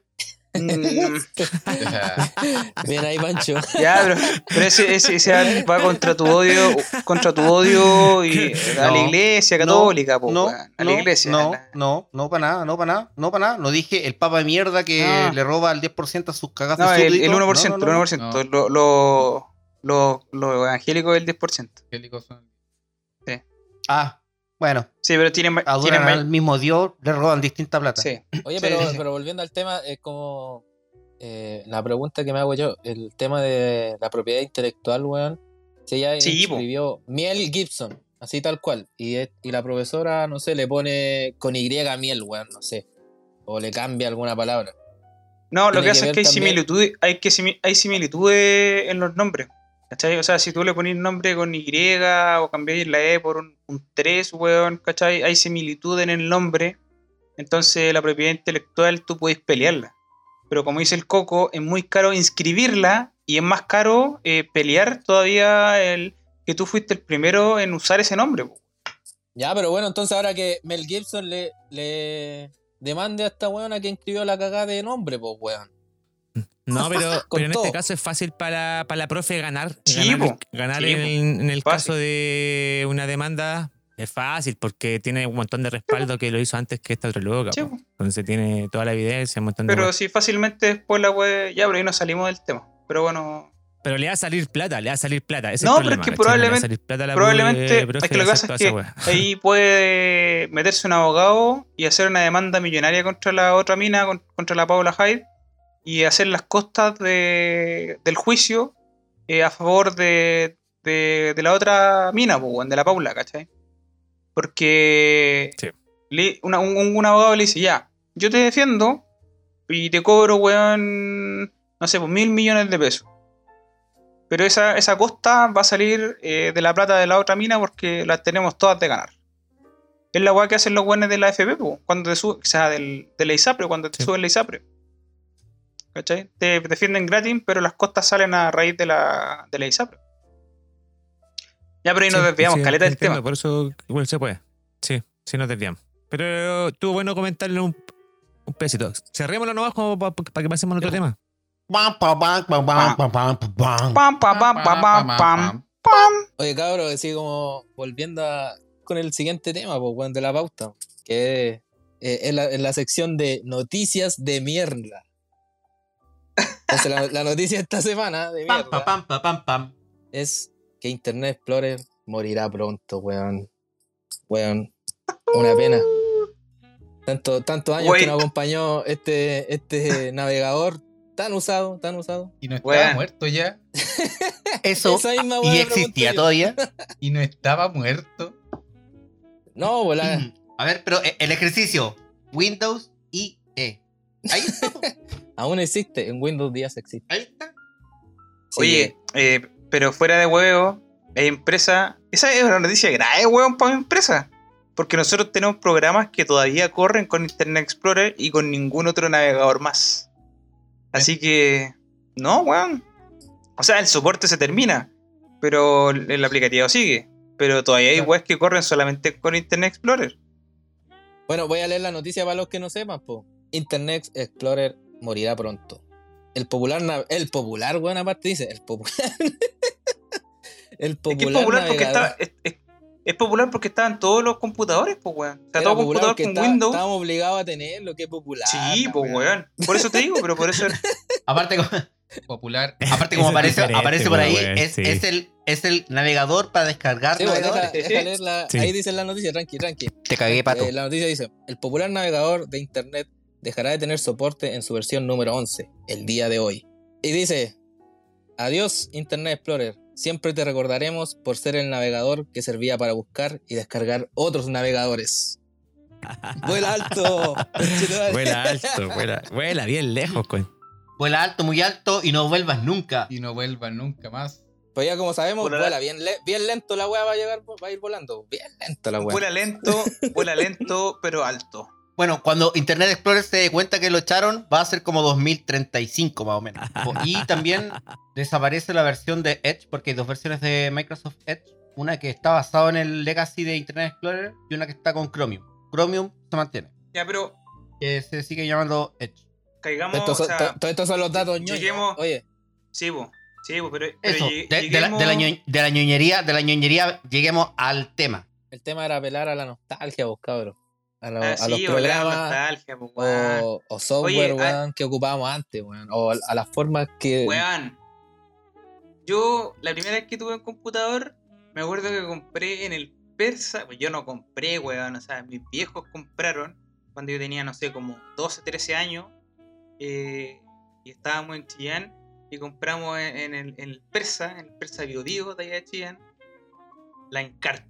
Mm, *laughs* *laughs* Bien ahí, Pancho. Ya, pero, pero ese, ese, ese va contra tu odio, contra tu odio y *laughs* a la No, iglesia no, católica, po, no, a no, la iglesia. No, la- no, no para nada, no para nada, no para nada. No dije el Papa de mierda que Ah. le roba el 10% a sus cagas No, el, el súbditos. 1%, No, no, no. el 1%. no. Lo, lo, lo, lo evangélico es el 10%. Angélicos son- Ah, bueno, Sí, pero tiene, ma- tiene adoran ma- al mismo Dios, le roban distinta plata. Sí. *clears throat* Oye, Sí, pero, sí, sí. pero volviendo al tema, es como eh, la pregunta que me hago yo, el tema de la propiedad intelectual, weón. Si ella escribió Miel Gibson, así tal cual, y, es- y la profesora, no sé, le pone con Y miel, weón, no sé. O le cambia alguna palabra. No, lo que que hace es que hay similitudes, hay, que simi- hay similitudes en los nombres. ¿Cachai? O sea, si tú le pones nombre con Y o cambiáis la E por un, un 3, weón, ¿cachai? Hay similitud en el nombre. Entonces la propiedad intelectual tú puedes pelearla. Pero como dice el Coco, es muy caro inscribirla y es más caro eh, pelear todavía el que tú fuiste el primero en usar ese nombre. Ya, pero bueno, entonces ahora que Mel Gibson le, le demande a esta weona que inscribió la cagada de nombre, pues weón. No, pero, pero en todo. este caso es fácil para, para la profe ganar. Sí, ganar en, en el Fácil. caso de una demanda es fácil porque tiene un montón de respaldo que lo hizo antes que esta otra loca. Po. Entonces tiene toda la evidencia, un montón de Pero weas. sí, fácilmente después la web. Ya, pero ahí nos salimos del tema. Pero bueno, Pero le va a salir plata, le va a salir plata. Ese No, es el pero es que probablemente- salir plata a la Probablemente, es que lo de que pasa es que ahí puede meterse un abogado y hacer una demanda millonaria contra la otra mina, con- contra la Paula Hyde, y hacer las costas de- del juicio eh, a favor de, de- de la otra mina, de la Paula, ¿cachai? Porque Sí. le- una- un, un abogado le dice, ya, yo te defiendo y te cobro, weón, no sé, pues mil millones de pesos. Pero esa, esa costa va a salir eh, de la plata de la otra mina porque las tenemos todas de ganar. Es la weá que hacen los buenos de la FP, po, cuando te suben, o sea, del, de la ISAPRE, cuando te Sí. suben la ISAPRE. ¿Cachai? Te defienden gratis, pero las costas salen a raíz de la, de la ISAPRE. Ya, pero ahí nos Sí, desviamos, sí, caleta del tema. Por eso igual se puede. Sí, sí nos desviamos. Pero estuvo bueno comentarle un, un pedacito. Cerrémoslo nomás como para que pasemos a otro tema. Oye, cabrón, así como volviendo a- con el siguiente tema, pues, de la pauta, que eh, es la, en la sección de noticias de mierda. Entonces, la, la noticia esta semana de Pam, mierda pa, pam, pa, pam, pam. es que Internet Explorer morirá pronto, weón. Weón. Una pena. Tanto, tantos años que nos acompañó este, este *laughs* navegador tan usado, tan usado. Y no estaba Weón. muerto ya. *laughs* Eso. Esa misma ¿Y existía todavía? Y no estaba muerto. No, volá. Mm. A ver, pero eh, el ejercicio. Windows y. Ahí está. *laughs* Aún existe, en Windows 10 existe. Ahí está. Sí, Oye, eh, pero fuera de huevo, hay empresa. Esa es una noticia grave, weón, para mi empresa. Porque nosotros tenemos programas que todavía corren con Internet Explorer y con ningún otro navegador más. Así que. No, weón. O sea, el soporte se termina. Pero el aplicativo sigue. Pero todavía hay webs que corren solamente con Internet Explorer. Bueno, voy a leer la noticia para los que no sepan, po. Internet Explorer morirá pronto. El popular, el popular, weón, aparte dice, el popular. *laughs* el Es popular, que es popular porque está. Es, es- es popular porque estaban todos los computadores, pues, weón. Está Era todo computador con está- Windows. Estábamos obligados a tenerlo, que es popular. Sí, pues, weón. Por eso te digo, pero por eso. *laughs* Aparte, como- Popular. aparte como es aparece, aparece por ahí, weón, es, sí. es el, es el navegador para descargar Sí, pues, deja, navegadores. deja leer la- Sí. Ahí dice la noticia, tranqui, tranqui. Te cagué, pato. Eh, la noticia dice, el popular navegador de Internet dejará de tener soporte en su versión número 11, el día de hoy. Y dice, adiós Internet Explorer, siempre te recordaremos por ser el navegador que servía para buscar y descargar otros navegadores. *laughs* ¡Vuela alto! Vuela alto, vuela, vuela bien lejos, con. Vuela alto, muy alto y no vuelvas nunca. Y no vuelva nunca más. Pues ya como sabemos, Vuela- vuela bien, le- bien lento la weá va a llegar, va a ir volando. Bien lento la weá. Vuela lento, vuela lento, pero alto. Bueno, cuando Internet Explorer se dé cuenta que lo echaron, va a ser como 2035 más o menos. Y *laughs* también desaparece la versión de Edge, porque hay dos versiones de Microsoft Edge. Una que está basada en el legacy de Internet Explorer y una que está con Chromium. Chromium se mantiene, Ya, pero que se sigue llamando Edge. caigamos. Estos son- o sea, to- todos estos son los datos ñoños. lleguemos- Oye, sí, po, sí, po, pero. pero Eso, de, de la, de la lleguemos- ño- de la ñoñería, de la ñoñería, lleguemos al tema. el tema era apelar a la nostalgia, vos cabros. A, lo- Ah, a los sí, programas weón. o, o software, Oye, ah- weón, que ocupábamos antes, weón. O a, a las formas que. Weón. Yo, la primera vez que tuve un computador, me acuerdo que compré en el Persa. Pues yo no compré, weón. O sea, mis viejos compraron cuando yo tenía, no sé, como 12, 13 años. eh, y estábamos en Chillán. Y compramos en, en el, en el Persa, en el Persa Bio Bio de allá de Chillán, la Encarta.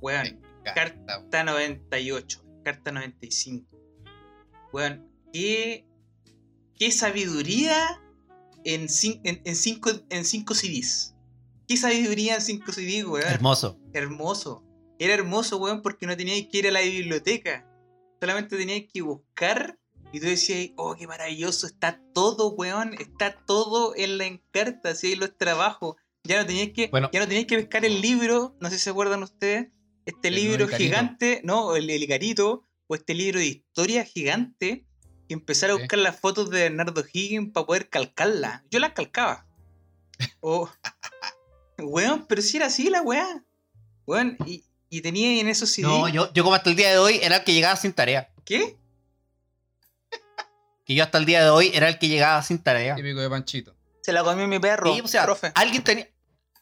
Weón. Weón. Carta 98, carta 95. Weón, qué, qué sabiduría en, cin- en, en cinco, en cinco CDs. Qué sabiduría en cinco CDs, weón. Hermoso. Hermoso. Era hermoso, weón, porque no teníais que ir a la biblioteca. Solamente teníais que buscar y tú decías, oh, qué maravilloso, está todo, weón, está todo en la encarta, así ahí los trabajos. Ya no teníais que, Bueno. ya no teníais que pescar el libro, no sé si se acuerdan ustedes, este El libro Icarito. gigante, no, el, el Icarito, o este libro de historia gigante, y empezar a buscar las fotos de Bernardo Higgins para poder calcarlas. Yo las calcaba. *laughs* Oh. Weón, pero si era así la weá. Weón, y, y tenía en esos CD. No, yo, yo como hasta el día de hoy era el que llegaba sin tarea. ¿Qué? Que yo hasta el día de hoy era el que llegaba sin tarea. Típico de Panchito. Se la comió mi perro. Sí, o sea, profe. alguien tenía,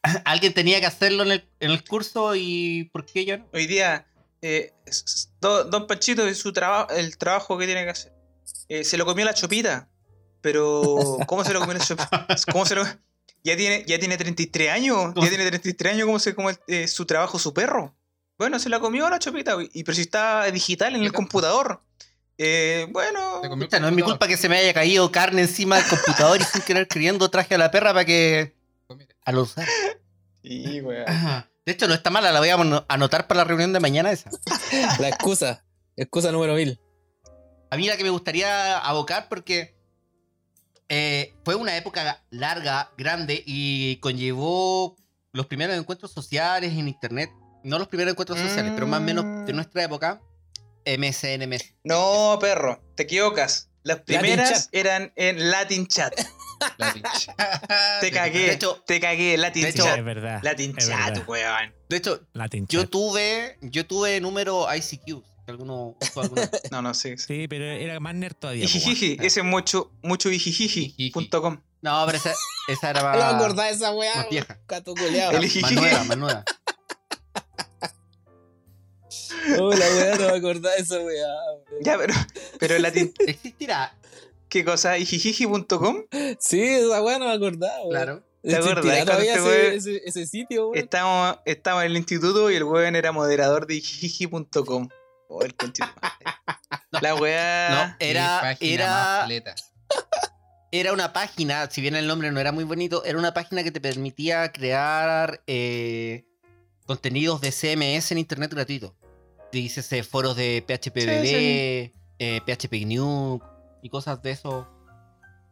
*laughs* alguien tenía que hacerlo en el, en el curso y ¿por qué yo no? Hoy día, eh, s- s- do- Don Panchito, su trabajo, el trabajo que tiene que hacer. Eh, se lo comió la chopita. Pero, *laughs* ¿cómo se lo comió la chopita? ¿Cómo se lo Ya tiene, ya tiene 33 años. ¿Cómo Ya tiene 33 años. ¿Cómo se come eh, su trabajo su perro? Bueno, se la comió la chopita. Y, pero si está digital en el computador. Eh, bueno. No es mi culpa que se me haya caído carne encima del computador y sin querer queriendo traje a la perra para que Mira, a lo usar. Sí, weón. Ajá. De hecho, no está mala, la voy a ano- anotar para la reunión de mañana esa. La excusa. excusa número mil. A mí la que me gustaría abocar porque eh, fue una época larga, grande y conllevó los primeros encuentros sociales en internet. No los primeros encuentros sociales, pero más o menos de nuestra época. MSN, MS. No, perro, te equivocas. Las primeras eran en Latin Chat. La pinche. *laughs* Te cagué, De hecho- te cagué, Latin de hecho- Chat. Es verdad. Latin es Chat, verdad. weón. De hecho, Latin yo chat. tuve, yo tuve número ICQ, alguno usó alguna- *laughs* No, no sé. sí. Sí, pero era más nerd todavía. weón. Ijijiji, ese es mucho, mucho ijijiji.com. No, pero esa, esa era *laughs* No me más, acordás de esa weá. más vieja. Gato culeado. El Más ijijiji. nueva, más nueva. Oh, la weá, no me acordás de esa weá. Ya, pero, pero la tin- Existirá, ¿qué cosa? Ijijiji.com. Sí, esa weá no me acordaba, claro. ¿Te acordás ¿Existirá cuando todavía este ese, weón- ese, ese sitio, estábamos en el instituto y el weón era moderador de ijijiji.com. Oh, el conchito. *laughs* La weá. No, era, era, *laughs* era una página, si bien el nombre no era muy bonito, era una página que te permitía crear eh, contenidos de CMS en internet gratuito. Dices eh, foros de PHPBB, Sí, eh, PHP GNU y cosas de eso.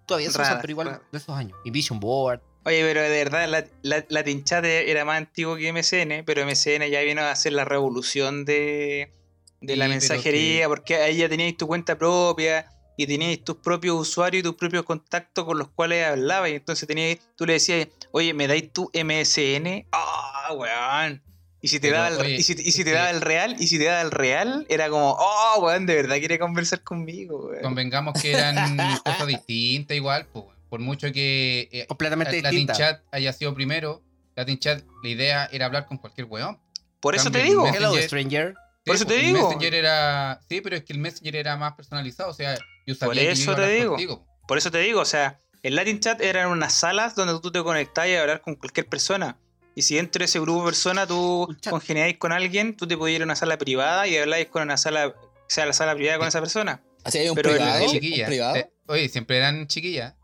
Todavía se usan, pero igual raras. de esos años. Y Vision Board. Oye, pero de verdad, la, la, Latin Chat era más antiguo que MSN, pero MSN ya vino a hacer la revolución de, de Sí, la mensajería, que- porque ahí ya teníais tu cuenta propia y teníais tus propios usuarios y tus propios contactos con los cuales hablabas. Y entonces teníais, tú le decías, oye, ¿me dais tu MSN? ¡Ah, weón! Y si te Pero, daba el, oye, y si, y si es te que- daba el real, y si te daba el real, era como, oh, weón, de verdad quiere conversar conmigo, weón. Convengamos que eran *laughs* cosas distintas igual, pues, por mucho que eh, Completamente Latin distinta. Chat haya sido primero, Latin Chat, la idea era hablar con cualquier weón. Por eso te digo. el Hello, Messenger- Stranger. Por eso te digo. El Messenger era. Sí, pero es que el Messenger era más personalizado. O sea, yo sabía yo eso te digo. contigo. Por eso te digo, o sea, el Latin Chat eran unas salas donde tú te conectabas y a hablar con cualquier persona. Y si dentro de ese grupo de personas tú congeniáis con alguien, tú te podías ir a una sala privada y habláis con una sala, o sea, la sala privada con esa persona. Así hay un Pero privado. el ¿Un Chiquilla. privado? Eh, Oye, siempre eran chiquillas.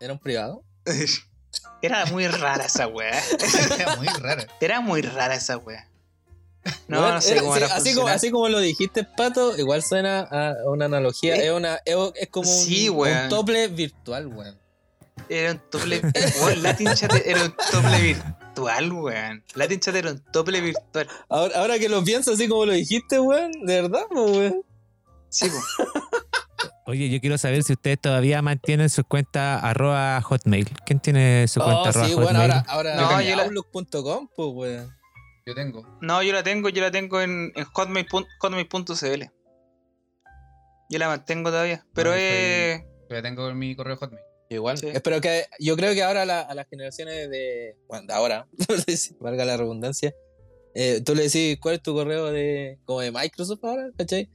¿Era un privado? *laughs* Era muy rara esa weá. *laughs* Era muy raro. Era muy rara esa weá. No, no sé era- cómo sí, era así, como, así como lo dijiste, Pato, igual suena a una analogía. Eh, Es, una, es, como un, sí, un tople virtual, weón. Era un tople. weón, Latin Chat era un tople virtual, weón. Latin Chat era un tople virtual. Ahora, ahora que lo pienso así como lo dijiste, weón, de verdad, weón. Sí, po. *laughs* Oye, yo quiero saber si ustedes todavía mantienen su cuenta arroba hotmail. ¿Quién tiene su cuenta Oh, arroba sí, hotmail? bueno, ahora, ahora No, en yo la- outlook.com, pues, weón. Yo tengo. No, yo la tengo, yo la tengo en, en hotmail hotmail.cl. Yo la mantengo todavía. Pero No, yo es. Todavía tengo mi correo Hotmail. Igual. Sí. Espero que. Yo creo que ahora la- a las generaciones de. Bueno, de ahora, *laughs* valga la redundancia. eh, tú le decís, ¿cuál es tu correo de. como de Microsoft ahora? ¿Cachai?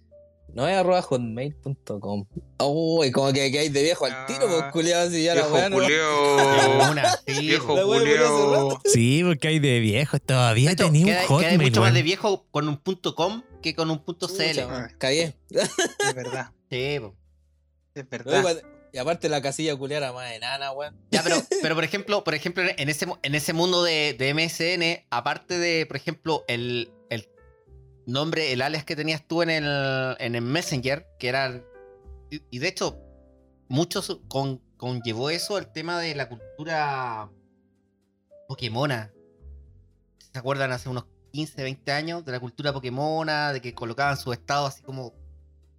No es arroba hotmail.com. Uy, como que, que hay de viejo al tiro, pues Ah, culiado, si ya la Viejo weá no. *laughs* Viejo. Sí, porque hay de viejos. Todavía tenía un hotmail. mucho más de viejo con un punto .com que con un punto .cl. Cagué. Es verdad, Sí, po. es verdad. Y aparte la casilla culiada era más enana, weón. Ya, pero, *laughs* pero por ejemplo, por ejemplo, en ese, en ese mundo de, de MSN, aparte de, por ejemplo, el, el nombre, el alias que tenías tú en el, en el Messenger, que era. Y, y de hecho, muchos con, conllevó eso el tema de la cultura Pokémona. ¿Se acuerdan hace unos 15, 20 años de la cultura Pokémona? De que colocaban su estado así como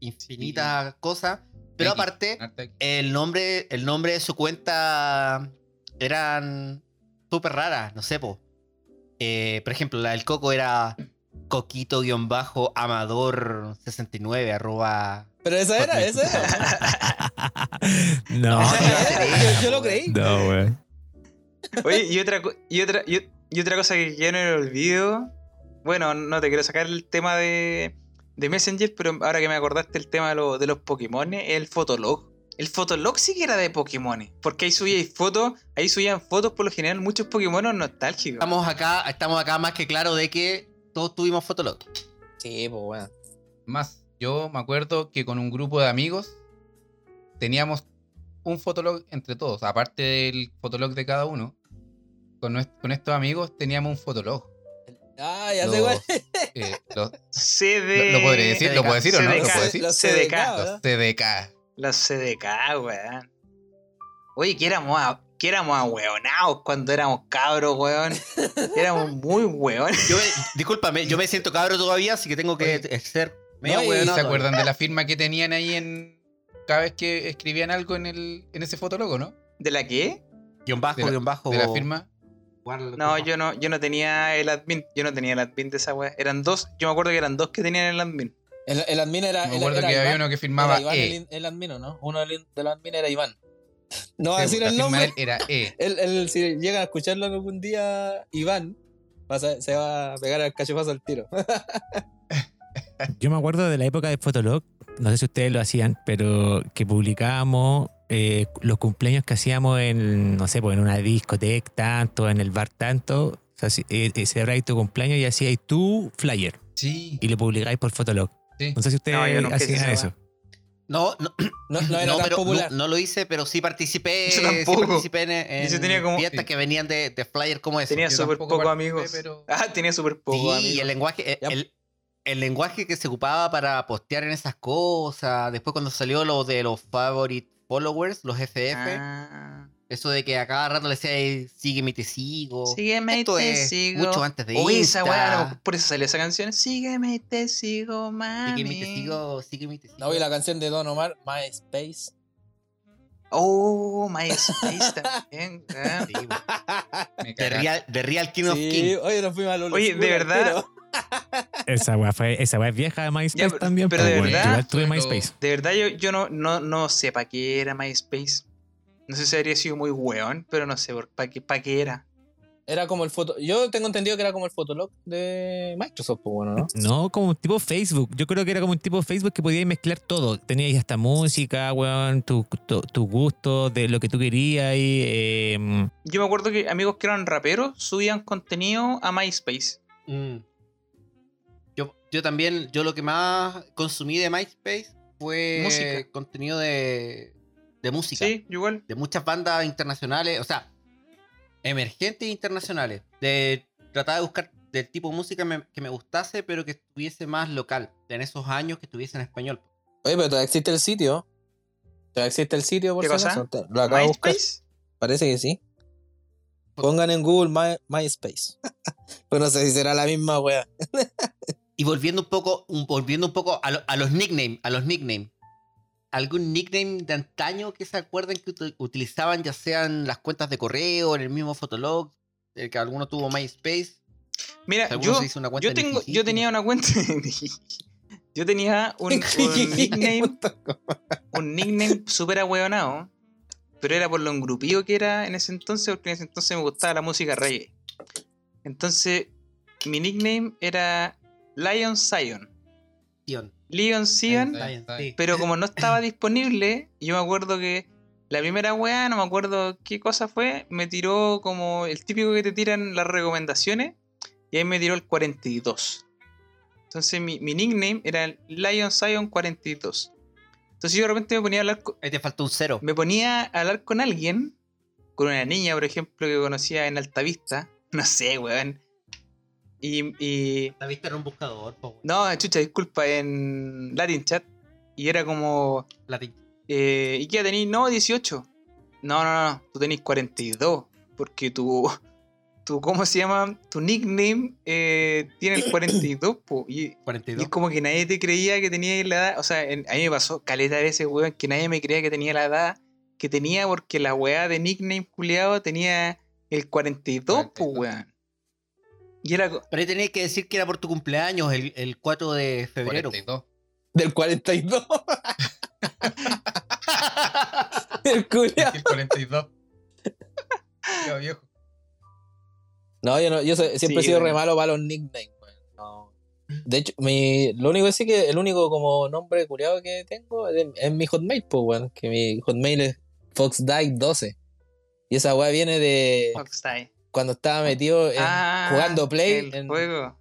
infinitas cosas. Pero aparte, el nombre, el nombre de su cuenta eran súper raras, no sé, po. Eh, por ejemplo, la del Coco era coquito-amador69, arroba... Pero esa era, esa era. *laughs* no, *laughs* yo, yo lo creí. no, weón. Oye, y otra, y, otra, y, y otra cosa que ya no olvido. Bueno, no te quiero sacar el tema de, de Messenger, pero ahora que me acordaste el tema de, lo- de los Pokémon, el Fotolog. El Fotolog sí que era de Pokémon. Porque ahí subíais fotos, ahí subían fotos por lo general muchos Pokémon nostálgicos. Estamos acá, estamos acá más que claro de que todos tuvimos Fotolog. Sí, pues, weón. Más, yo me acuerdo que con un grupo de amigos teníamos un fotolog entre todos, aparte del fotolog de cada uno. Con, con estos amigos teníamos un fotolog. Ah, ya sé Los- igual. eh, los, *laughs* CD. ¿Lo- lo podré decir? ¿Lo puedo decir o no? ¿Lo CDK, puedo decir? Los CDK. CDK, los CDK. Los CDK, weón. Oye, que éramos, a, que éramos ahueonados cuando éramos cabros, weón. *laughs* Éramos muy weones. Yo me- discúlpame, yo me siento cabro todavía, así que tengo que Oye. ser medio No, y ¿Y hueonado se acuerdan de la firma que tenían ahí en cada vez que escribían algo en el en ese fotologo, no? ¿De la qué? Guión bajo, de la- guion bajo. De la firma. No, yo no, yo no tenía el admin. Yo no tenía el admin de esa weá. Eran dos, yo me acuerdo que eran dos que tenían el admin. El, el admin era. Me el- acuerdo era que había uno que firmaba Iván E. el, el admin, ¿o ¿no? Uno del, del admin era Iván. No va a decir el nombre. era E. *laughs* Él, si llegan a escucharlo algún día, Iván va a se va a pegar al cachofazo al tiro. *laughs* Yo me acuerdo de la época de Fotolog, no sé si ustedes lo hacían, pero que publicábamos eh, los cumpleaños que hacíamos en, no sé, pues en una discoteca tanto, en el bar tanto. O sea, si, eh, eh, celebráis tu cumpleaños y hacíais tu flyer Sí. y lo publicáis por Fotolog. Sí. No sé si ustedes No, hacían eso. No, *clears throat* no, No, no era no, tan pero popular. No, no lo hice, pero sí participé. Yo sí tampoco. participé en, en Y yo tenía como- fiestas Sí. que venían de, de flyer como ese. Tenía súper participé, amigos. pero- *laughs* Ah, tenía súper pocos Sí, amigos. y el lenguaje, el lenguaje que se ocupaba para postear en esas cosas. Después cuando salió lo de los favorite followers, los FF, Ah. eso de que a cada rato le decía "Ey, sígueme y te sigo. Sígueme y Esto te es sigo. mucho antes de O esa Insta. weá, a lo mejor por eso salió esa canción. Sígueme y te sigo, mami. Sígueme y te sigo, sígueme y te sigo. No vi la canción de Don Omar, MySpace. Oh, MySpace *laughs* también. Sí. Me de. Real, de Real King of Sí, King. oye, nos fuimos a Lolo Oye, ¿de verdad? Esa weá fue, esa weá es vieja de MySpace Ya, pero- también. pero pues, de verdad, Yo igual tuve MySpace. De verdad, yo, yo no, no, no sé para qué era MySpace. No sé si habría sido muy weón, pero no sé para qué, pa' qué era. Era como el foto. Yo tengo entendido que era como el Fotolog de Microsoft, pues bueno, ¿no? No, como un tipo Facebook. Yo creo que era como un tipo Facebook que podías mezclar todo. Tenías hasta música, weón, tu, tu, tu gusto, de lo que tú querías. Y, eh, Yo me acuerdo que amigos que eran raperos subían contenido a MySpace. Mm. Yo, yo también, yo lo que más consumí de MySpace fue Música. contenido de, de música. Sí, igual. De muchas bandas internacionales, o sea, emergentes e internacionales. De tratar de buscar del tipo de música me- que me gustase, pero que estuviese más local. En esos años que estuviese en español. Oye, pero todavía existe el sitio. Todavía existe el sitio, por ¿Qué si acaso. Lo acabo de buscar. Parece que sí. Pongan en Google My- MySpace. *laughs* pues no sé si será la misma wea. *laughs* Y volviendo un poco, un- volviendo un poco a, lo- a los nicknames, a los nicknames. ¿Algún nickname de antaño que se acuerden que util- utilizaban, ya sean las cuentas de correo, en el mismo Fotolog, el que alguno tuvo MySpace? Mira, yo, yo, tengo, tenía una cuenta. *laughs* yo tenía un, *laughs* un nickname. *laughs* un nickname súper ahueonado. Pero era por lo engrupío que era en ese entonces, porque en ese entonces me gustaba la música reggae. Entonces, mi nickname era Lion Zion. Sion. Leon Zion, pero como no estaba *laughs* disponible, yo me acuerdo que la primera weá, no me acuerdo qué cosa fue, me tiró como el típico que te tiran las recomendaciones, y ahí me tiró el 42. Entonces mi, mi nickname era Lion Zion 42. Entonces yo de repente me ponía a hablar con, Ahí te faltó un cero. me ponía a hablar con alguien, con una niña, por ejemplo, que conocía en Altavista, no sé, weón. Y, y La vista era un buscador, po, no, chucha, disculpa, en Latin Chat. Y era como, La ti- eh, ¿y qué tenís? No, 18. No, no, no, tú tenés 42. Porque tu, *laughs* tu ¿cómo se llama? Tu nickname eh, tiene el *coughs* 42, po. Y, y 42. es como que nadie te creía que tenías la edad. O sea, en- a mí me pasó caleta de veces, weón, que nadie me creía que tenía la edad que tenía porque la weá de nickname culiado tenía el 42, po, 42. weón. Y era, Pero ahí tenías que decir que era por tu cumpleaños, el, el 4 de febrero. 42. Del 42. *laughs* el culiao. El 42. Qué viejo. No, yo, no, yo soy- siempre Sí, he sido re malo para los nicknames, weón. No. De hecho, mi, lo único que sí que el único como nombre curiado que tengo es, es mi hotmail, pues, weón. Que mi hotmail es FoxDie12. Y esa weá viene de Rockstar. Cuando estaba metido en- Ah, jugando Play el en, juego.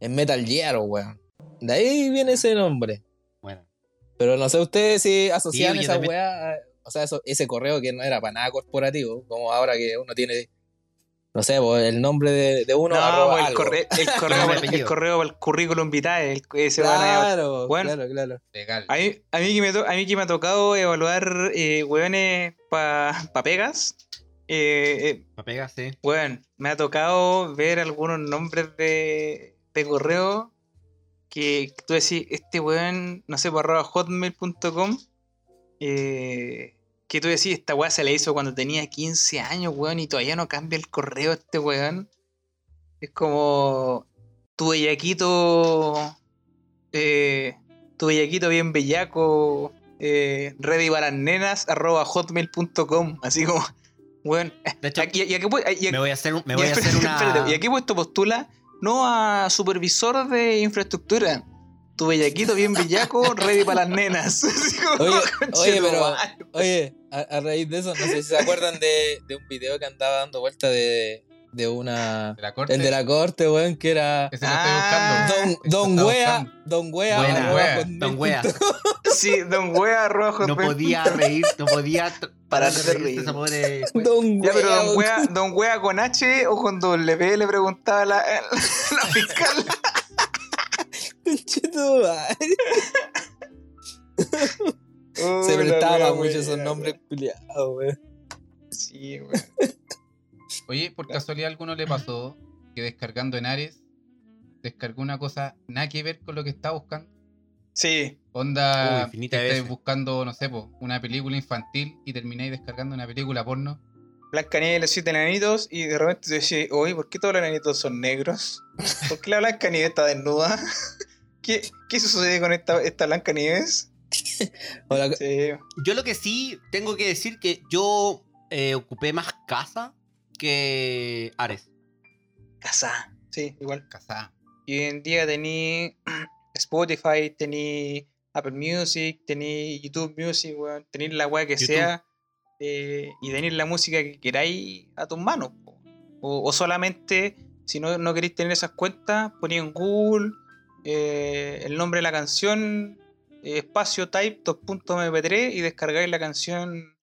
en Metal Gear, weón. De ahí viene ese nombre. Bueno. Pero no sé ustedes si asocian Sí, esa también. weá, a- o sea, eso- ese correo que no era para nada corporativo, como ahora que uno tiene, no sé, pues, el nombre de, de uno. No, arroba el, algo. *laughs* correo, el, correo, el apellido. correo para el currículum vitae. el- ese Claro, Bueno. claro, claro. Legal. a, mí, a, mí que me to- a mí que me ha tocado evaluar eh, weones para pa pegas. Eh, Me pega, sí. weón, me ha tocado ver algunos nombres de, de correo que tú decís, este weón, no sé, por arroba hotmail.com. eh, que tú decís, esta weá se la hizo cuando tenía 15 años, weón, y todavía no cambia el correo este weón. Es como tu bellaquito. Eh, tu bellaquito bien bellaco, eh, ready para las nenas, arroba hotmail.com. Así como, De hecho, *laughs* ¿Y, y a qué pu- y a- me voy a hacer, me y voy a hacer *laughs* una. espérate, ¿Y a qué puesto postula? No a supervisor de infraestructura. Tu bellaquito bien bellaco, *laughs* ready para las nenas. Oye, tu pero-. Oye, a, a raíz de eso, no sé si se acuerdan de, de un video que andaba dando vuelta de, de una. De la corte. El de la corte, weón, que era. Ese lo estoy Ah. buscando. Don, Ese don está Wea. Don Wea, Buena, Don Wea. *laughs* Sí, don wea, arroba No podía reír, no podía *laughs* parar de reír. esa pobre. Don Ya, pero Wea, don wea, don wea con H o con W le preguntaba la, la fiscal. *laughs* conchetumare. Se prestaba mucho esos nombres culiados, weón. Sí, weón. Oye, por casualidad a alguno le pasó que descargando en Ares descargó una cosa nada que ver con lo que estaba buscando. Sí, Onda, Uy, estáis buscando, no sé, po, una película infantil y termináis descargando una película porno. Blancanieves y los siete enanitos y de repente te decís, oye, ¿por qué todos los enanitos son negros? ¿Por qué la Blancanieves está desnuda? *laughs* ¿Qué, qué sucede con esta, esta Blancanieves? Hola, Sí, Yo lo que sí tengo que decir que yo eh, ocupé más casa que Ares. casa. Sí, igual. Casada. Y hoy en día tení *clears throat* Spotify, tení Apple Music, tení YouTube Music, weón. Tení la weá que YouTube. sea. eh, y tenéis la música que queráis a tus manos. po. O, o solamente, si no, no queréis tener esas cuentas, poní en Google eh, el nombre de la canción, eh, espacio type 2.mp3 y descargáis la canción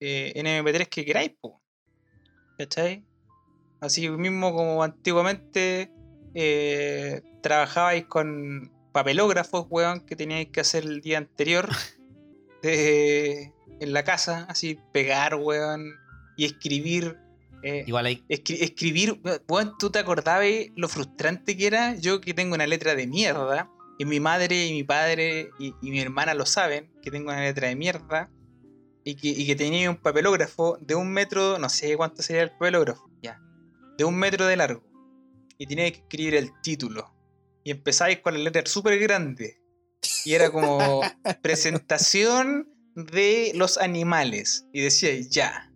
eh, en mp3 que queráis. po. ¿Cachai? Así mismo como antiguamente eh, trabajabais con papelógrafos, weón, que teníais que hacer el día anterior *laughs* de- en la casa, así pegar, weón, y escribir. eh, Igual ahí. escri- escribir, weón, ¿tú te acordabas lo frustrante que era? Yo que tengo una letra de mierda, y mi madre y mi padre y, y mi hermana lo saben, que tengo una letra de mierda, y que, y que tenía un papelógrafo de un metro, no sé cuánto sería el papelógrafo, ya, de un metro de largo, y tenía que escribir el título, y empezáis con la letra súper grande, y era como *laughs* presentación de los animales, y decíais, ya,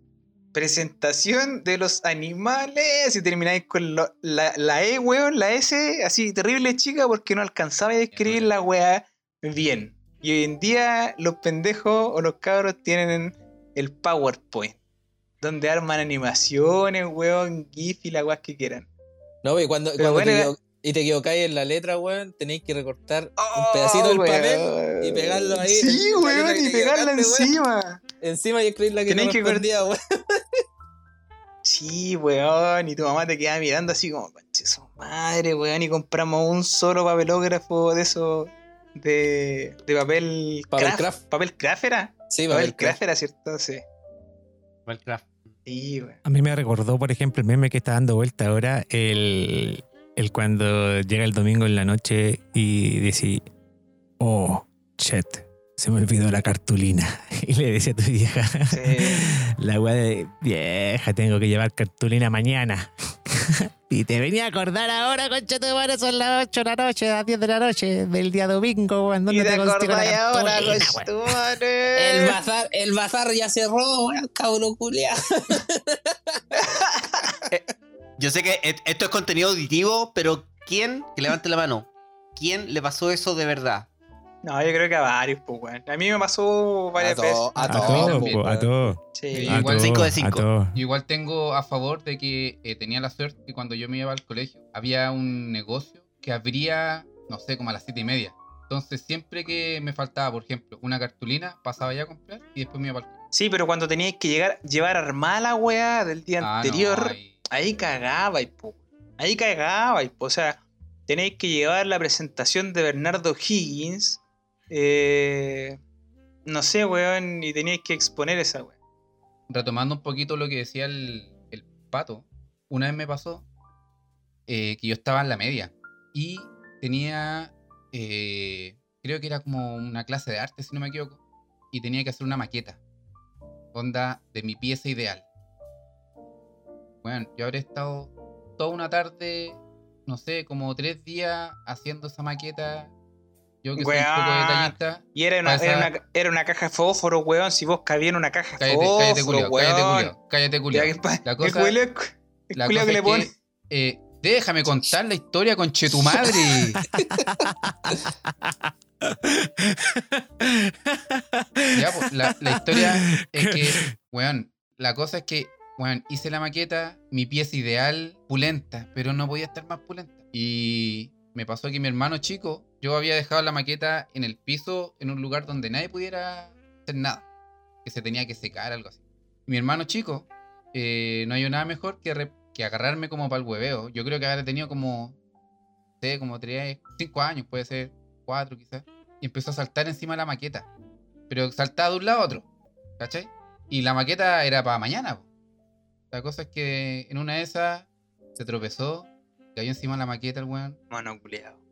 presentación de los animales. Y termináis con lo- la, la E, weón, la S, así terrible chica porque no alcanzaba a escribir la weá bien. Y hoy en día los pendejos o los cabros tienen el PowerPoint, donde arman animaciones, weón, GIF y la weá que quieran. No, y cuando, cuando bueno, te, era- y te equivocáis en la letra, weón, tenéis que recortar Oh, un pedacito del weón. papel y pegarlo ahí. Sí, *laughs* weón, que y pegarla equivocaste, weón. encima. encima y escribir la que Tenéis que ver- correspondía, weón. Sí, weón, y tu mamá te queda mirando así como, madre, weón, y compramos un solo papelógrafo de esos de, de papel, Papel craft. craft. ¿Papel craft era? Sí, Papel, papel craft craft. era, ¿cierto? Sí. Minecraft. Sí, weón. A mí me recordó, por ejemplo, el meme que está dando vuelta ahora, el, el cuando llega el domingo en la noche y dice, oh, shit, se me olvidó la cartulina. *laughs* Y le decía a tu vieja, Sí. *laughs* la weá de, vieja, tengo que llevar cartulina mañana. *laughs* *laughs* y te venía a acordar ahora, concha tu madre, son las 8 de la noche, las 10 de la noche del día domingo, weón, Y ¿dónde te te acordás ahora, tu madre. El bazar, el bazar ya cerró, weón, cabrón culiao. *laughs* Yo sé que esto es contenido auditivo, pero ¿quién, que levante la mano, quién le pasó eso de verdad? No, yo creo que a varios, pues, weón. A mí me pasó varias A veces. a A todo, todos, a todos. Sí. A Igual todos, cinco de. Yo igual tengo a favor de que eh, tenía la suerte que cuando yo me iba al colegio había un negocio que abría, no sé, como a las siete y media. Entonces siempre que me faltaba, por ejemplo, una cartulina, pasaba ya a comprar y después me iba al colegio. Sí, pero cuando teníais que llegar, llevar armada la weá del día Ah, no, anterior, ahí- ahí cagabais, po. Ahí cagabais, po. O sea, tenéis que llevar la presentación de Bernardo Higgins. Eh, no sé, weón, y teníais que exponer esa weá. retomando un poquito lo que decía el, el pato, una vez me pasó eh, que yo estaba en la media y tenía, eh, creo que era como una clase de arte, si no me equivoco, y tenía que hacer una maqueta, onda de mi pieza ideal. Bueno, yo habré estado toda una tarde, no sé, como tres días haciendo esa maqueta Yo que soy un poco Weón. detallista. Y era una, Pasa- era, una, era una caja de fósforo, weón. Si vos cabías en una caja de Cállate, fósforo, cállate. Cállate, weón. Cállate, Ya Julio. que pa- La el cosa- Julio, el La cosa que le es pone. eh, déjame contar la historia con Chetumadre. *laughs* ya, pues, la, la historia es que, *laughs* weón, la cosa es que, weón, hice la maqueta, mi pieza ideal, pulenta, pero no podía estar más pulenta. Y me pasó que mi hermano chico, yo había dejado la maqueta en el piso, en un lugar donde nadie pudiera hacer nada, que se tenía que secar, algo así. Mi hermano chico, eh, no hay nada mejor que, que agarrarme como para el hueveo. Yo creo que habrá tenido como, no sé, como 3, 5 años, puede ser 4 quizás. Y empezó a saltar encima de la maqueta. Pero saltaba de un lado a otro. ¿Cachai? Y la maqueta era para mañana. La cosa es que en una de esas se tropezó, cayó encima de la maqueta el weón. Mano culiao.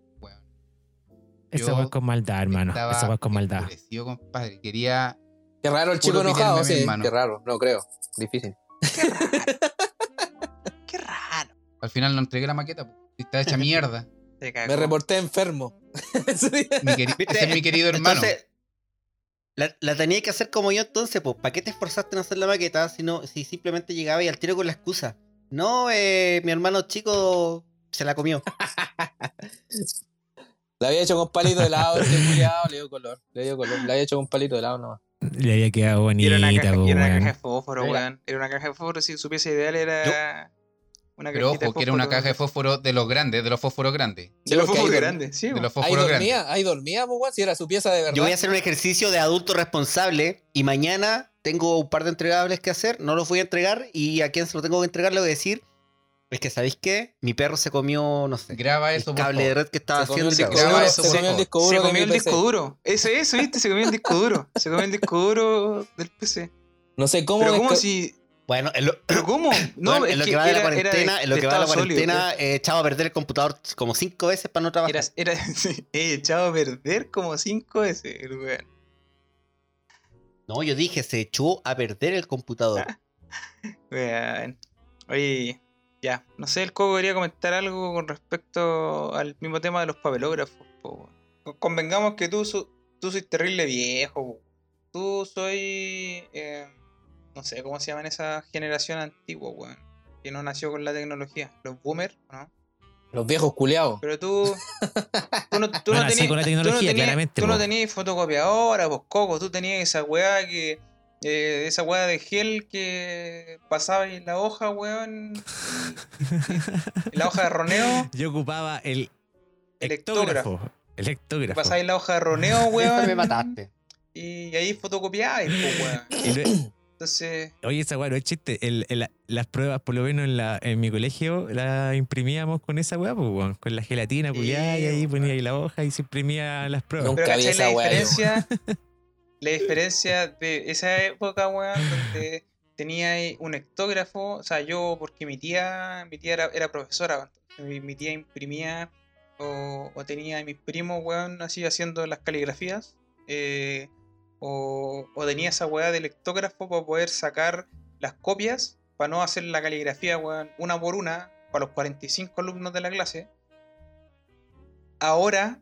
Weón. Esa Yo weá es con maldad, hermano. Estaba Esa weá es con maldad. compadre. Quería. Qué raro el chico enojado, sí. hermano. Qué raro, no creo. Difícil. *laughs* Qué raro. Al final no entregué la maqueta. Está hecha mierda. *laughs* Me reporté enfermo. *laughs* Mi queri- ¿Viste? ese es mi querido hermano. Entonces, la, la tenía que hacer como yo entonces, pues, ¿para qué te esforzaste en hacer la maqueta si, no, si simplemente llegaba y al tiro con la excusa? No, eh, mi hermano chico se la comió. La había hecho con palito de helado, este le dio color. Le dio color. La había hecho con palito de helado nomás. Le había quedado era una bonita, caja, po, y era una caja de fósforo, Era- weón. Era una caja de fósforo. Si su pieza ideal era una Pero ojo, de que era una caja de fósforo de los grandes, de los fósforos grandes. De los fósforos ahí grandes, sí. De los Ahí fósforos grandes. dormía, ahí dormía, pues, weón, si era su pieza de verdad. Yo voy a hacer un ejercicio de adulto responsable y mañana tengo un par de entregables que hacer, no los voy a entregar y a quien se lo tengo que entregar le voy a decir, es que ¿sabéis qué? Mi perro se comió, no sé, Graba el eso, por cable de red que estaba Se comió haciendo. el se graba duro, eso, se comió el disco Se duro de comió mi el disco duro. Ese, eso, viste, se comió el disco duro. Se comió el disco duro del PC. No sé cómo. Pero cómo si. Bueno, en lo, ¿Pero cómo? *coughs* No, bueno, en lo que, que va de la cuarentena, en lo de que va de la sólido, cuarentena, he echado a perder el computador como cinco veces para no trabajar. Era, era, *laughs* he echado a perder como cinco veces, el weón. No, yo dije, se echó a perder el computador. *laughs* Weón. Oye, ya. No sé, el Coco quería comentar algo con respecto al mismo tema de los papelógrafos. po. Convengamos que tú, so- tú soy terrible viejo. po. Tú soy. eh, no sé cómo se llama en esa generación antigua, weón. Que no nació con la tecnología. Los boomers, ¿no? Los viejos culiados. Pero tú. Tú no, tú *laughs* No tenías. con la tú no tecnología, tenías- claramente, Tú no tenías fotocopiadora, pues coco. Tú tenías esa weá que. Eh, esa weá de gel que pasaba en la hoja, weón. En la hoja de roneo. *laughs* Yo ocupaba el El. El ectógrafo. Pasáis la hoja de roneo, *laughs* weón. me mataste. Y ahí fotocopiáis, pues, weón. Entonces. Oye, esa weá no es chiste. El- el- las pruebas, por lo menos en, la, en mi colegio, las imprimíamos con esa weá, pues, weón, con la gelatina, culiada, y ahí ponía ahí la hoja y se imprimía las pruebas. Nunca Pero vi ¿cachai esa la weá, diferencia? *laughs* la diferencia de esa época, weón, donde tenía un ectógrafo, o sea, yo, porque mi tía, mi tía era, profesora, mi, mi tía imprimía o, tenía a mis primos, weón, así haciendo las caligrafías, eh, o, o tenía esa weá del ectógrafo para poder sacar las copias, para no hacer la caligrafía, weón, una por una, para los 45 alumnos de la clase. Ahora,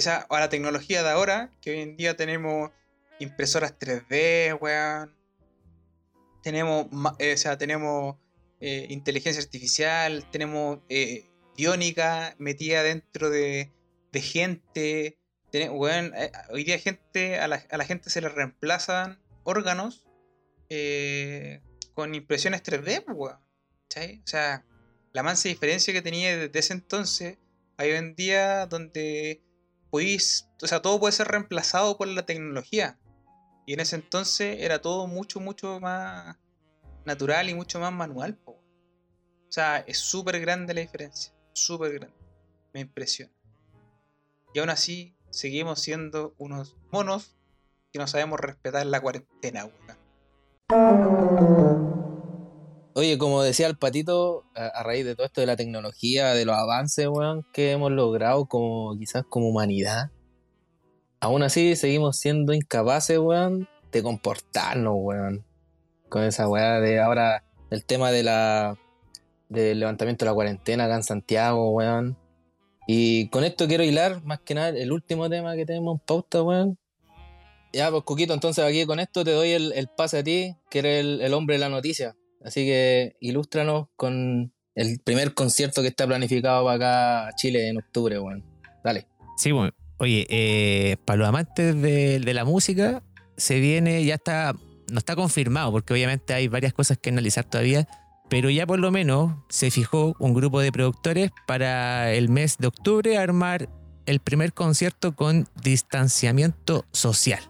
sea a la tecnología de ahora, que hoy en día tenemos impresoras 3D, weón. Tenemos, eh, o sea, tenemos eh, inteligencia artificial, tenemos eh, biónica metida dentro de, gente. Tene- weón, eh, hoy día gente, a, la, a la gente se le reemplazan órganos con impresiones 3D, pues, weón. O sea, la mansa diferencia que tenía desde ese entonces a hoy en día donde podéis, o sea, todo puede ser reemplazado por la tecnología. Y en ese entonces era todo mucho, mucho más natural y mucho más manual. O sea, es súper grande la diferencia. Súper grande. Me impresiona. Y aún así, seguimos siendo unos monos que no sabemos respetar la cuarentena. Oye, como decía el patito, a, a raíz de todo esto de la tecnología, de los avances, weón, que hemos logrado como quizás como humanidad, aún así seguimos siendo incapaces, weón, de comportarnos, weón. Con esa weá de ahora, el tema de la del levantamiento de la cuarentena acá en Santiago, weón. Y con esto quiero hilar, más que nada, el último tema que tenemos en pauta, weón. Ya, pues, Coquito, entonces aquí con esto te doy el, el pase a ti, que eres el, el hombre de la noticia. Así que ilústranos con el primer concierto que está planificado para acá a Chile en octubre, weón. Dale. Sí, bueno. Oye, eh, para los amantes de, la música, se viene, ya está, no está confirmado, porque obviamente hay varias cosas que analizar todavía, pero ya por lo menos se fijó un grupo de productores para el mes de octubre armar el primer concierto con distanciamiento social.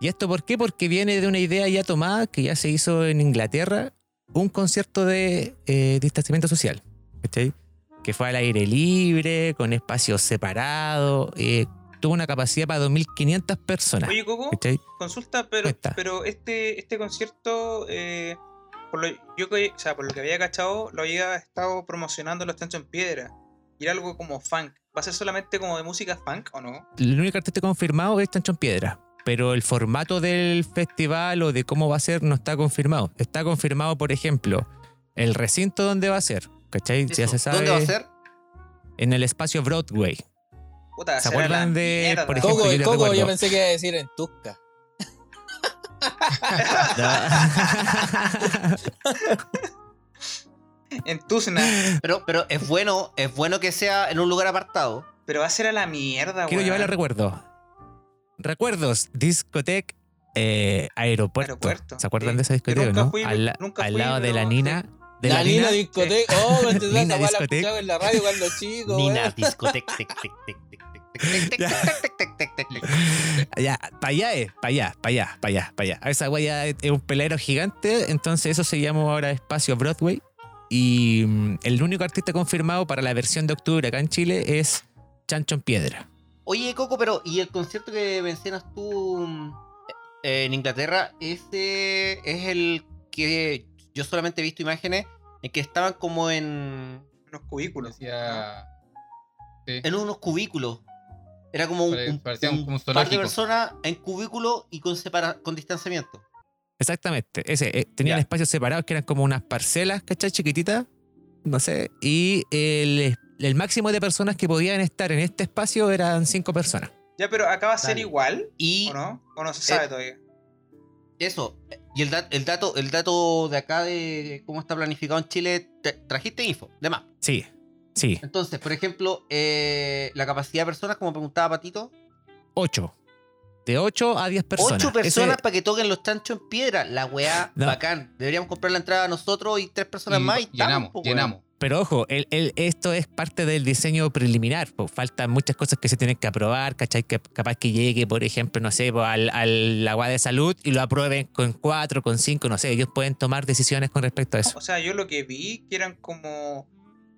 ¿Y esto por qué? Porque viene de una idea ya tomada que ya se hizo en Inglaterra, un concierto de eh, distanciamiento social. ¿cachai? Que fue al aire libre, con espacios separados, eh, tuvo una capacidad para 2.500 personas. Oye, Coco, ¿cachai? consulta, pero, pero este, este concierto, eh, por, lo, yo, o sea, por lo que había cachado, lo había estado promocionando los Tancho en Piedra. Y era algo como funk. ¿Va a ser solamente como de música funk o no? El único artista confirmado es Chancho en Piedra. Pero el formato del festival o de cómo va a ser no está confirmado. Está confirmado, por ejemplo, el recinto donde va a ser. ¿Cachai? Ya Eso. se sabe. ¿Dónde va a ser? En el espacio Broadway. Puta, ¿Se acuerdan de, mierda. por ejemplo, Coco, yo les Coco, recuerdo- yo pensé que iba a decir en Tusca. *laughs* *laughs* En Tuzna. Pero, pero es bueno, es bueno que sea en un lugar apartado. Pero va a ser a la mierda, Quiero llevarle recuerdos. Recuerdos, discoteca, eh, aeropuerto. Aeropuerto. ¿Se acuerdan Sí. de esa discoteca, nunca no? fui, al la- nunca al fui, lado de la sí. Nina. De la, la Nina, Nina Discoteca. Oh, me la escuchaba en la radio cuando chico. Nina Discoteca. Ya, para allá es, para allá, para allá, para allá, para allá. Esa guaya es un pelero gigante, entonces eso se llama ahora Espacio Broadway. Y el único artista confirmado para la versión de octubre acá en Chile es Chancho en Piedra. Oye, Coco, pero ¿y el concierto que mencionas tú en Inglaterra? Ese es el que yo solamente he visto imágenes en que estaban como en, Unos cubículos. Decía. Sí. en unos cubículos. Era como un, un- parecía un- un como un par de personas en cubículos y con, separa- con distanciamiento. Exactamente, ese. eh, tenían Ya. espacios separados que eran como unas parcelas, ¿cachai? Chiquititas, no sé. Y el, el máximo de personas que podían estar en este espacio eran cinco personas. Ya, pero acá va a ser Dale. igual, Y ¿o no? ¿O no se sabe Eh, todavía? Eso, y el, dat- el dato el dato de acá de cómo está planificado en Chile, te- trajiste info, de más. Sí, sí, Entonces, por ejemplo, eh, la capacidad de personas, como preguntaba Patito, ocho. De 8 a 10 personas. ocho personas Ese- para que toquen los chanchos en piedra. La weá, No. bacán. Deberíamos comprar la entrada nosotros y tres personas Y más y estamos, llenamos, llenamos. Pero ojo, el- el- esto es parte del diseño preliminar. Faltan muchas cosas que se tienen que aprobar, ¿cachai? Que capaz que llegue, por ejemplo, no sé, po, al, al agua de salud y lo aprueben con cuatro, con cinco, no sé. Ellos pueden tomar decisiones con respecto a eso. O sea, yo lo que vi que eran como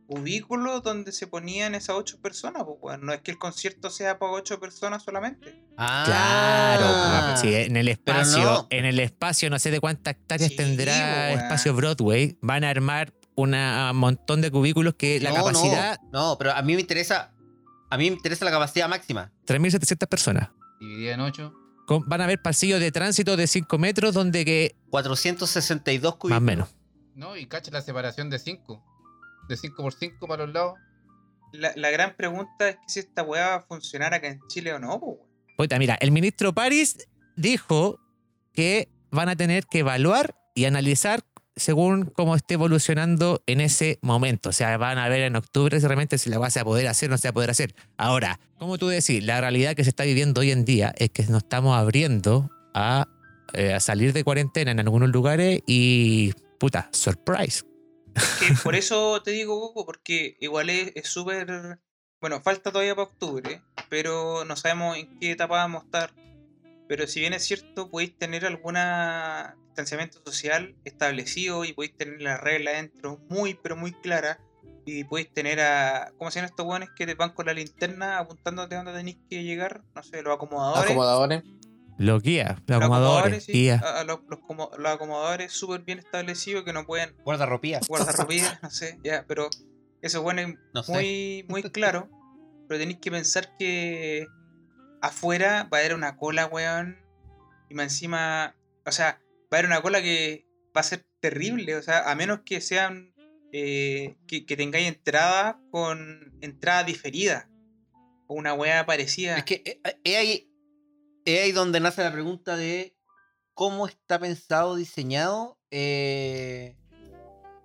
cubículos donde se ponían esas ocho personas, pues, weón. No es que el concierto sea para ocho personas solamente. Claro, Ah. po, sí, en el espacio, no. en el espacio, no sé de cuántas hectáreas Sí, tendrá weón. espacio Broadway, van a armar un montón de cubículos que la No, capacidad, No, no, pero a mí me interesa. A mí me interesa la capacidad máxima. 3.700 personas. Dividida en 8. Con- van a haber pasillos de tránsito de 5 metros donde que 462 cubículos. más o menos. ¿No? Y cacha la separación de 5. De 5 por 5 para los lados. La, la gran pregunta es que si esta weá va a funcionar acá en Chile o no, pues, weón. Puta, mira, el ministro París dijo que van a tener que evaluar y analizar según cómo esté evolucionando en ese momento. O sea, van a ver en octubre si realmente si la va a poder hacer o no se va a poder hacer. Ahora, como tú decís, la realidad que se está viviendo hoy en día es que nos estamos abriendo a, eh, salir de cuarentena en algunos lugares y, puta, surprise. Por eso te digo, Coco, porque igual es súper. Bueno, falta todavía para octubre, pero no sabemos en qué etapa vamos a estar. Pero si bien es cierto, podéis tener alguna distanciamiento social establecido y podéis tener las reglas dentro muy, pero muy claras. Y podéis tener a. ¿Cómo se llaman estos buenos que te van con la linterna apuntándote a dónde tenéis que llegar? No sé, los acomodadores. Acomodadores. Los guías, los Los acomodadores, sí, guías. a- a los, los como- los acomodadores súper bien establecidos que no pueden Guardarropía. guardarropía, no sé, ya, pero eso bueno es No sé. muy, muy claro. Pero tenéis que pensar que afuera va a haber una cola, weón. Y más encima, o sea, va a haber una cola que va a ser terrible. O sea, a menos que sean eh, que, que tengáis entrada con entrada diferida. O una weá parecida. Es que eh, eh, es ahí, es ahí donde nace la pregunta de cómo está pensado, diseñado eh,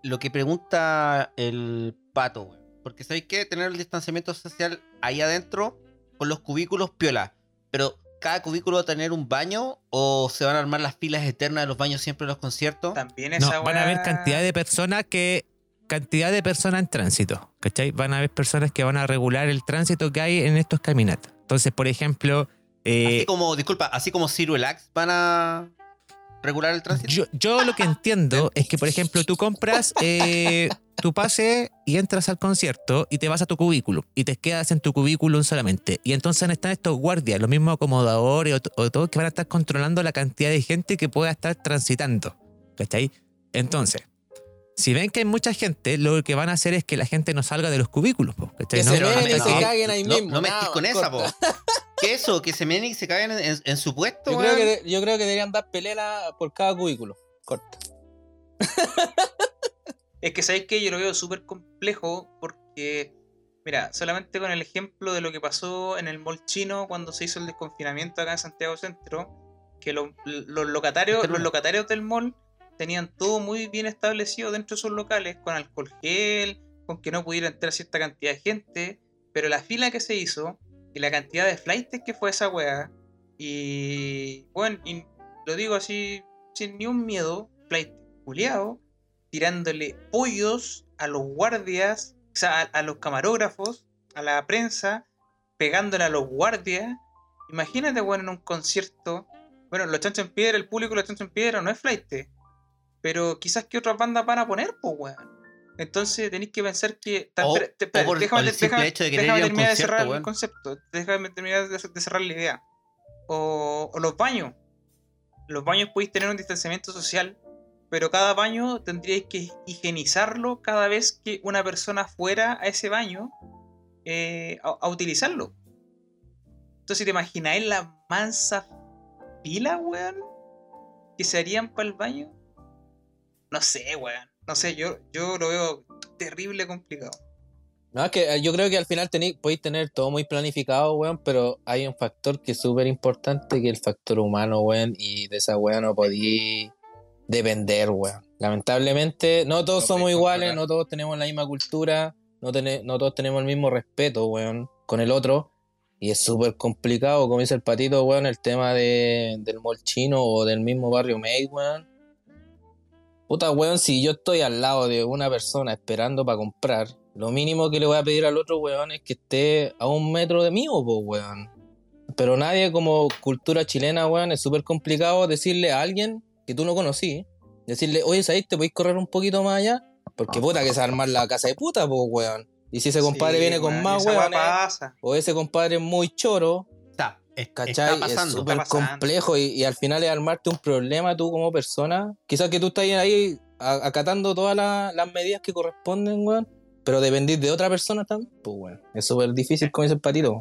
lo que pregunta el pato, weón. Porque sabéis que tener el distanciamiento social ahí adentro con los cubículos piola. Pero cada cubículo va a tener un baño o se van a armar las filas eternas de los baños siempre en los conciertos. También No, esa van a haber cantidad de personas que. Cantidad de personas en tránsito, ¿cachai? Van a haber personas que van a regular el tránsito que hay en estos caminatas. Entonces, por ejemplo, eh, así como, disculpa, así como Axe van a regular el tránsito. yo, yo lo que entiendo *laughs* es que, por ejemplo, tú compras eh, tu pase y entras al concierto y te vas a tu cubículo y te quedas en tu cubículo solamente. Y entonces están estos guardias, los mismos acomodadores o, o todos que van a estar controlando la cantidad de gente que pueda estar transitando. ¿Cachai? Entonces, si ven que hay mucha gente, lo que van a hacer es que la gente no salga de los cubículos. po, ¿cachai? Que No- se no y se no, caguen ahí no, mismo. No me nada estés con esa, po. ¿Qué eso? Que se menen y se caigan en, su puesto, Yo creo, que, yo creo que deberían dar pelela por cada cubículo. Corta. *laughs* Es que sabéis que yo lo veo súper complejo porque, mira, solamente con el ejemplo de lo que pasó en el mall chino cuando se hizo el desconfinamiento acá en Santiago Centro, que lo- los, locatarios, los locatarios del mall tenían todo muy bien establecido dentro de sus locales, con alcohol gel, con que no pudiera entrar cierta cantidad de gente, pero la fila que se hizo y la cantidad de flights que fue esa weá, y bueno, y lo digo así sin ni un miedo, flight culiao, tirándole pollos a los guardias, o sea, a, a los camarógrafos, a la prensa, pegándole a los guardias. Imagínate, bueno, en un concierto. Bueno, los chanchos en piedra, el público los chanchos en piedra no es flight. Pero quizás que otras bandas van a poner, pues, weón. Entonces tenéis que pensar que. O- espera, te- espera, o por- déjame, de déjame terminar de cerrar el concepto. Déjame terminar de, de cerrar la idea. O, o los baños. Los baños podéis tener un distanciamiento social, pero cada baño tendríais que higienizarlo cada vez que una persona fuera a ese baño eh, a, utilizarlo. Entonces, ¿te imagináis la mansa fila, weón? Que se harían para el baño. No sé, weón. No sé, yo, yo lo veo terrible complicado. No, es que eh, yo creo que al final tení, podéis tener todo muy planificado, weón, pero hay un factor que es súper importante, que es el factor humano, weón, y de esa weón no podí depender, weón. Lamentablemente, no todos No somos iguales, no todos tenemos la misma cultura, no, no todos tenemos el mismo respeto, weón, con el otro, y es súper complicado, como dice el patito, weón, el tema de, del mall chino o del mismo barrio May, weón. Puta, weón, si yo estoy al lado de una persona esperando para comprar, lo mínimo que le voy a pedir al otro weón es que esté a un metro de mí, po, weón. Pero nadie como cultura chilena, weón, es súper complicado decirle a alguien que tú no conocí, decirle, oye, ¿sabes? ¿Te podéis correr un poquito más allá? Porque puta que se va a armar la casa de puta, po, weón. Y si ese compadre Sí, viene con más weón, o ese compadre es muy choro, Está, es- ¿Cachai? está es pasando. súper Está pasando. complejo y, y al final es armarte un problema tú como persona. Quizás que tú estás ahí acatando todas la- las medidas que corresponden, weón. Pero dependís de otra persona también, pues weón. Es súper difícil como dice el patito.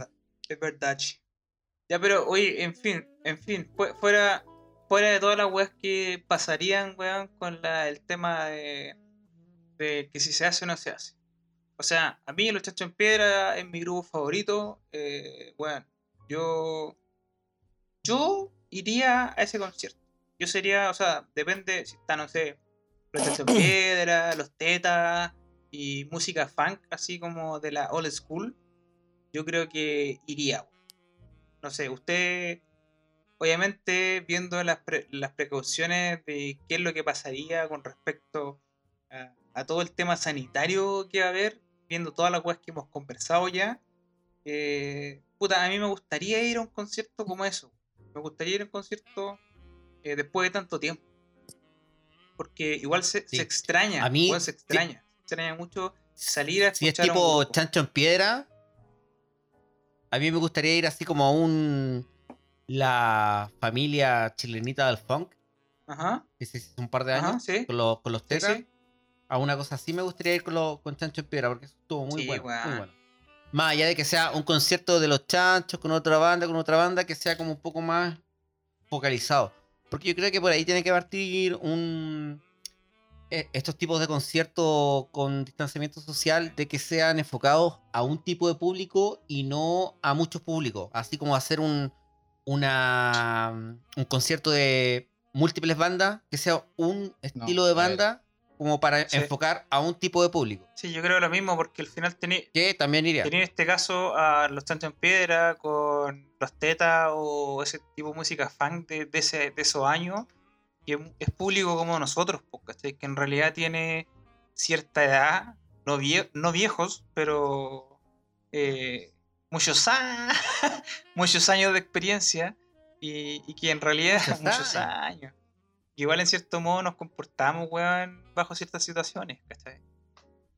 Es verdad. chi. Ya, pero oye, en fin, en fin, fu- fuera, fuera de todas las weas que pasarían, weón, con la, el tema de, de que si se hace o no se hace. O sea, a mí los chachos en piedra es mi grupo favorito. Eh, weón, yo. Yo iría a ese concierto. Yo sería, o sea, depende si está, no sé, los chachos en *clears throat* piedra, los tetas y música funk, así como de la old school. Yo creo que iría. weón. No sé, usted, obviamente, viendo las, pre- las precauciones de qué es lo que pasaría con respecto a, a todo el tema sanitario que va a haber, viendo todas las cosas que hemos conversado ya, eh, puta, a mí me gustaría ir a un concierto como eso. Me gustaría ir a un concierto eh, después de tanto tiempo. Porque igual se, Sí. se extraña. A mí, igual se sí. extraña. Se extraña mucho salir a Si es escuchar a un tipo chancho en piedra, a mí me gustaría ir así como a un. La familia chilenita del funk, Ajá, que se hizo un par de ajá, años, sí. con, los, con los sí, tetas. sí. A una cosa así me gustaría ir con, los, con chancho en piedra, porque eso estuvo muy bueno. Muy bueno. Más allá de que sea un concierto de los chanchos con otra banda, con otra banda, que sea como un poco más focalizado. Porque yo creo que por ahí tiene que partir un, eh, estos tipos de conciertos con distanciamiento social de que sean enfocados a un tipo de público y no a muchos públicos. Así como hacer un, una, un concierto de múltiples bandas, que sea un estilo de banda como para Sí. enfocar a un tipo de público. Sí, yo creo lo mismo porque al final tenía Que también iría. tenía en este caso a los Chancho en Piedra con los Tetas o ese tipo de música fan de, de, ese, de esos años, que es- público como nosotros, po, ¿cachai? que en realidad tiene cierta edad, no, vie- no viejos, pero eh, muchos, a- *laughs* muchos años de experiencia y, y que en realidad Muchos *laughs* años. Igual en cierto modo nos comportamos, weón, bajo ciertas situaciones, ¿cachai?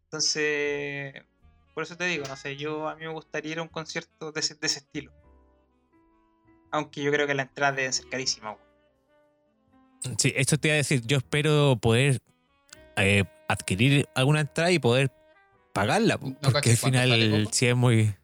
Entonces, por eso te digo, no sé, yo a mí me gustaría ir a un concierto de ese, de ese estilo. Aunque yo creo que las entradas deben ser carísimas, weón. Sí, esto te iba a decir, yo espero poder eh, adquirir alguna entrada y poder pagarla, No porque al final sí es muy...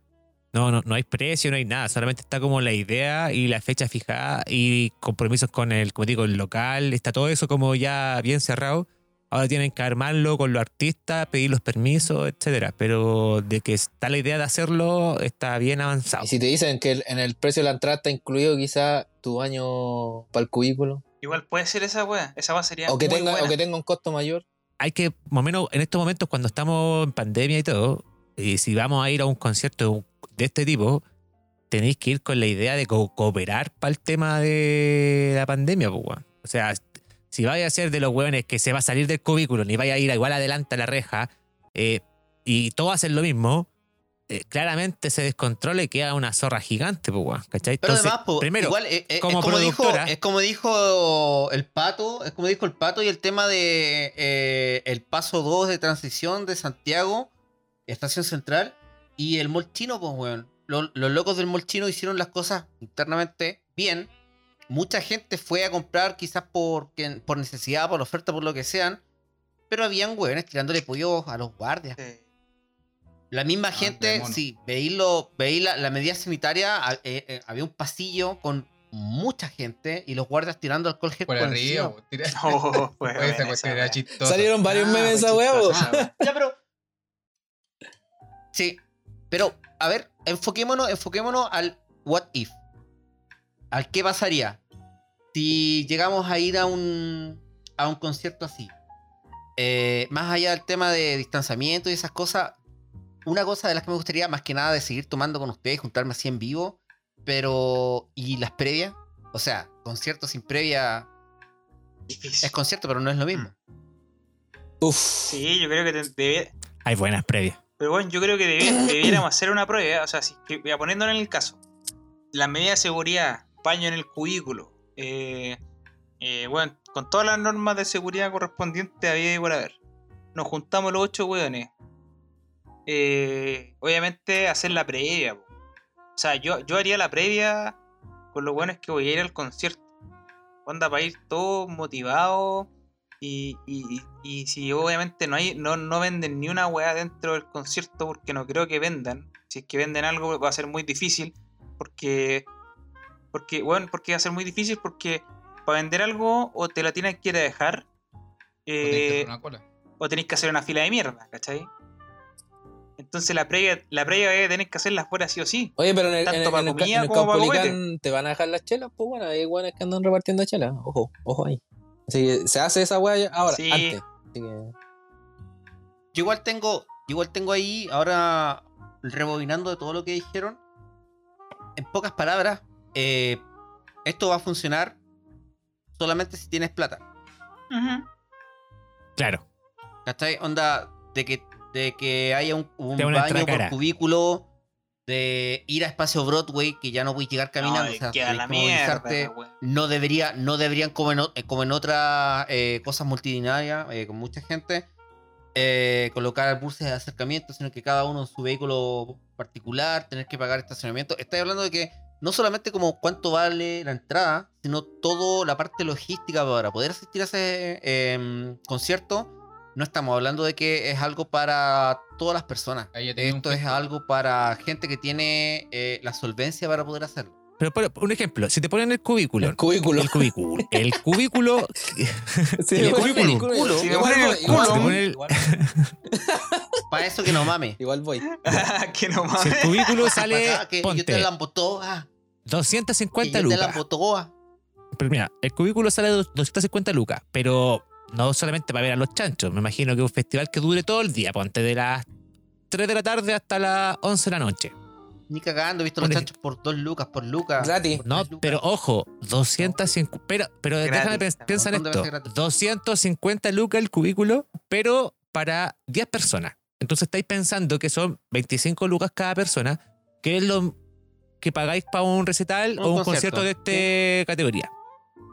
No, no, no hay precio, no hay nada, solamente está como la idea y la fecha fijada y compromisos con el, como digo, el local, está todo eso como ya bien cerrado. Ahora tienen que armarlo con los artistas, pedir los permisos, etcétera. Pero de que está la idea de hacerlo, está bien avanzado. Y si te dicen que en el precio de la entrada está incluido quizá tu baño para el cubículo, Igual puede ser esa weá, esa weá sería o que, muy tenga, buena. o que tenga un costo mayor. hay que, más o menos, en estos momentos, cuando estamos en pandemia y todo, y si vamos a ir a un concierto de un- de este tipo, tenéis que ir con la idea de co- cooperar para el tema de la pandemia, pues, weón. O sea, si vais a ser de los weones que se va a salir del cubículo, ni vaya a ir igual adelante a la reja, eh, y todos hacen lo mismo, eh, claramente se descontrola y queda una zorra gigante, pues, weón. ¿Cachai? Pero además, po, primero, igual, eh, como es, como dijo, es como dijo el pato, es como dijo el pato y el tema de eh, el paso 2 de transición de Santiago, Estación Central, y el mall chino, pues weón. Los, los locos del mall chino hicieron las cosas internamente bien. Mucha gente fue a comprar quizás por, por necesidad, por oferta, por lo que sean. Pero habían weones tirándole pollo a los guardias. Sí. La misma Ah, gente, mono. sí, veí, lo, veí la, la medida sanitaria, a- eh, eh, había un pasillo con mucha gente y los guardias tirando alcohol gel Por po, *laughs* tira- Oh, *laughs* pues. Salieron varios Ah, memes chistosa, weá. Ya, pero... *laughs* Sí, pero, a ver, enfoquémonos, enfoquémonos al what if. Al qué pasaría si llegamos a ir a un, a un concierto así. Eh, más allá del tema de distanciamiento y esas cosas, una cosa de las que me gustaría más que nada de seguir tomando con ustedes, juntarme así en vivo, pero... ¿Y las previas? O sea, concierto sin previa Difícil. es concierto, pero no es lo mismo. Uf. Sí, yo creo que te- hay buenas previas. Pero bueno, yo creo que debi- *coughs* debiéramos hacer una prueba. O sea, si, que, ya poniéndolo en el caso, las medidas de seguridad, baño en el cubículo, eh, eh, bueno, con todas las normas de seguridad correspondientes había y por haber. Nos juntamos los ocho weones. Eh, obviamente hacer la previa. po. O sea, yo, yo haría la previa con los weones que voy a ir al concierto. Onda para ir todos motivados. Y, y, y si obviamente no hay no, no venden ni una weá dentro del concierto porque no creo que vendan. Si es que venden algo va a ser muy difícil. Porque. Porque, bueno, porque va a ser muy difícil porque para vender algo o te la tienes que ir a dejar. O tenés que hacer eh, una cola. o tenéis que hacer una fila de mierda, ¿cachai? Entonces la previa, la previa eh, tenéis que hacerla fuera sí o sí. Oye, pero en el, Tanto en el- pa' en el ca- comida en el como pa' Caupolicán te van a dejar las chelas, pues bueno, hay guanes que andan repartiendo chelas. Ojo, ojo ahí. Así que se hace esa weá ahora, Sí. antes. Así que, Yo igual tengo, yo igual tengo ahí, ahora rebobinando de todo lo que dijeron. En pocas palabras, eh, esto va a funcionar solamente si tienes plata. Claro. ¿Cachai? Onda de que, de que haya un, un baño por cubículo, de ir a espacio Broadway, que ya no voy a llegar caminando. Ay, o sea, la mierda, no debería no deberían como en, eh, como en otras eh, cosas multitudinarias eh, con mucha gente eh, colocar buses de acercamiento sino que cada uno en su vehículo particular tener que pagar estacionamiento estoy hablando de que no solamente como cuánto vale la entrada sino toda la parte logística para poder asistir a ese eh, concierto no estamos hablando de que es algo para todas las personas esto es algo para gente que tiene eh, la solvencia para poder hacerlo Pero, un ejemplo, si te ponen el cubículo. El cubículo. El cubículo. El cubículo. *laughs* Sí, el cubículo. Si me igual ponen el culo. Si el- *laughs* Para eso que no mames. Igual voy. *laughs* que no si mames. el cubículo sale. Que yo ponte, te la. Que 250 yo te la lucas. Pero mira, el cubículo sale de 250 lucas, pero no solamente para ver a los chanchos. Me imagino que es un festival que dure todo el día, ponte de las 3 de la tarde hasta las 11 de la noche. Ni cagando, he visto los chanchos por dos lucas, por lucas. Gratis. por No, lucas. pero ojo, 250. Pero, pero Gratis. déjame pens- pensar de esto: veces gratis. 250 lucas el cubículo, pero para 10 personas. Entonces estáis pensando que son 25 lucas cada persona, que es lo que pagáis para un recital Un o un concierto, concierto de esta categoría.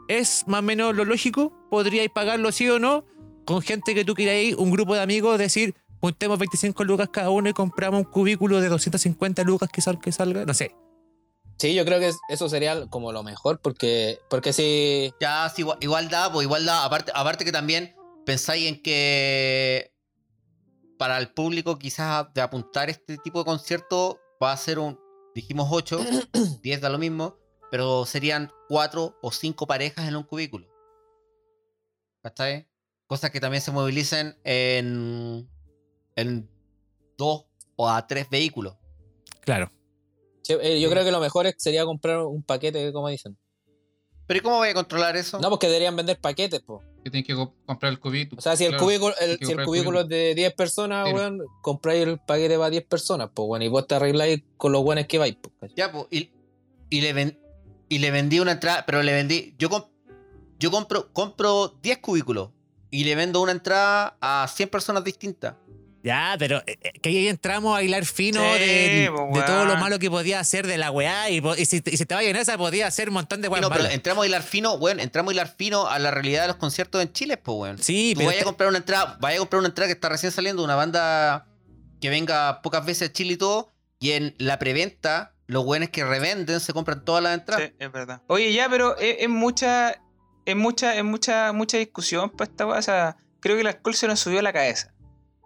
¿Es más o menos lo lógico? ¿Podríais pagarlo sí o no? Con gente que tú queráis, un grupo de amigos, decir, juntemos 25 lucas cada uno y compramos un cubículo de 250 lucas que, sal- que salga. No sé. Sí, yo creo que eso sería como lo mejor, porque, porque si. Ya, sí, igual, igual da, pues igual da. Aparte, aparte que también pensáis en que para el público quizás de apuntar este tipo de concierto va a ser un, dijimos 8, 10 *coughs* da lo mismo, pero serían 4 o 5 parejas en un cubículo. ¿Cachai? Cosas que también se movilicen en, en 2 o a 3 vehículos. Claro. sí, eh, yo creo que lo mejor es- sería comprar un paquete, como dicen. Pero ¿y cómo voy a controlar eso? No, porque deberían vender paquetes, po. Que tienes que co- comprar el cubículo. O sea, si el cubículo, el, si el cubículo es de 10 personas, Sí. weón, compráis el paquete para 10 personas, pues, weón, y vos te arregláis con los buenos que vais, pues. ¿cachai? Ya, pues, y, y le ven- y le vendí una entrada, pero le vendí. Yo, com- yo compro, compro 10 cubículos y le vendo una entrada a 100 personas distintas. Ya, pero eh, eh, que ahí entramos a hilar fino Sí, de, po, de todo lo malo que podía hacer de la weá. Y, si, y si te vayas en esa, podía hacer un montón de weas no, pero entramos a hilar fino, weón, entramos a hilar fino a la realidad de los conciertos en Chile, pues, weón. Sí, Tú pero. vayas a comprar una entrada, vaya a comprar una entrada que está recién saliendo, una banda que venga pocas veces a Chile y todo, y en la preventa, los weones que revenden se compran todas las entradas. Sí, es verdad. Oye, ya, pero es, es mucha, es mucha, es mucha, mucha discusión para esta. O sea, creo que el alcohol se nos subió a la cabeza.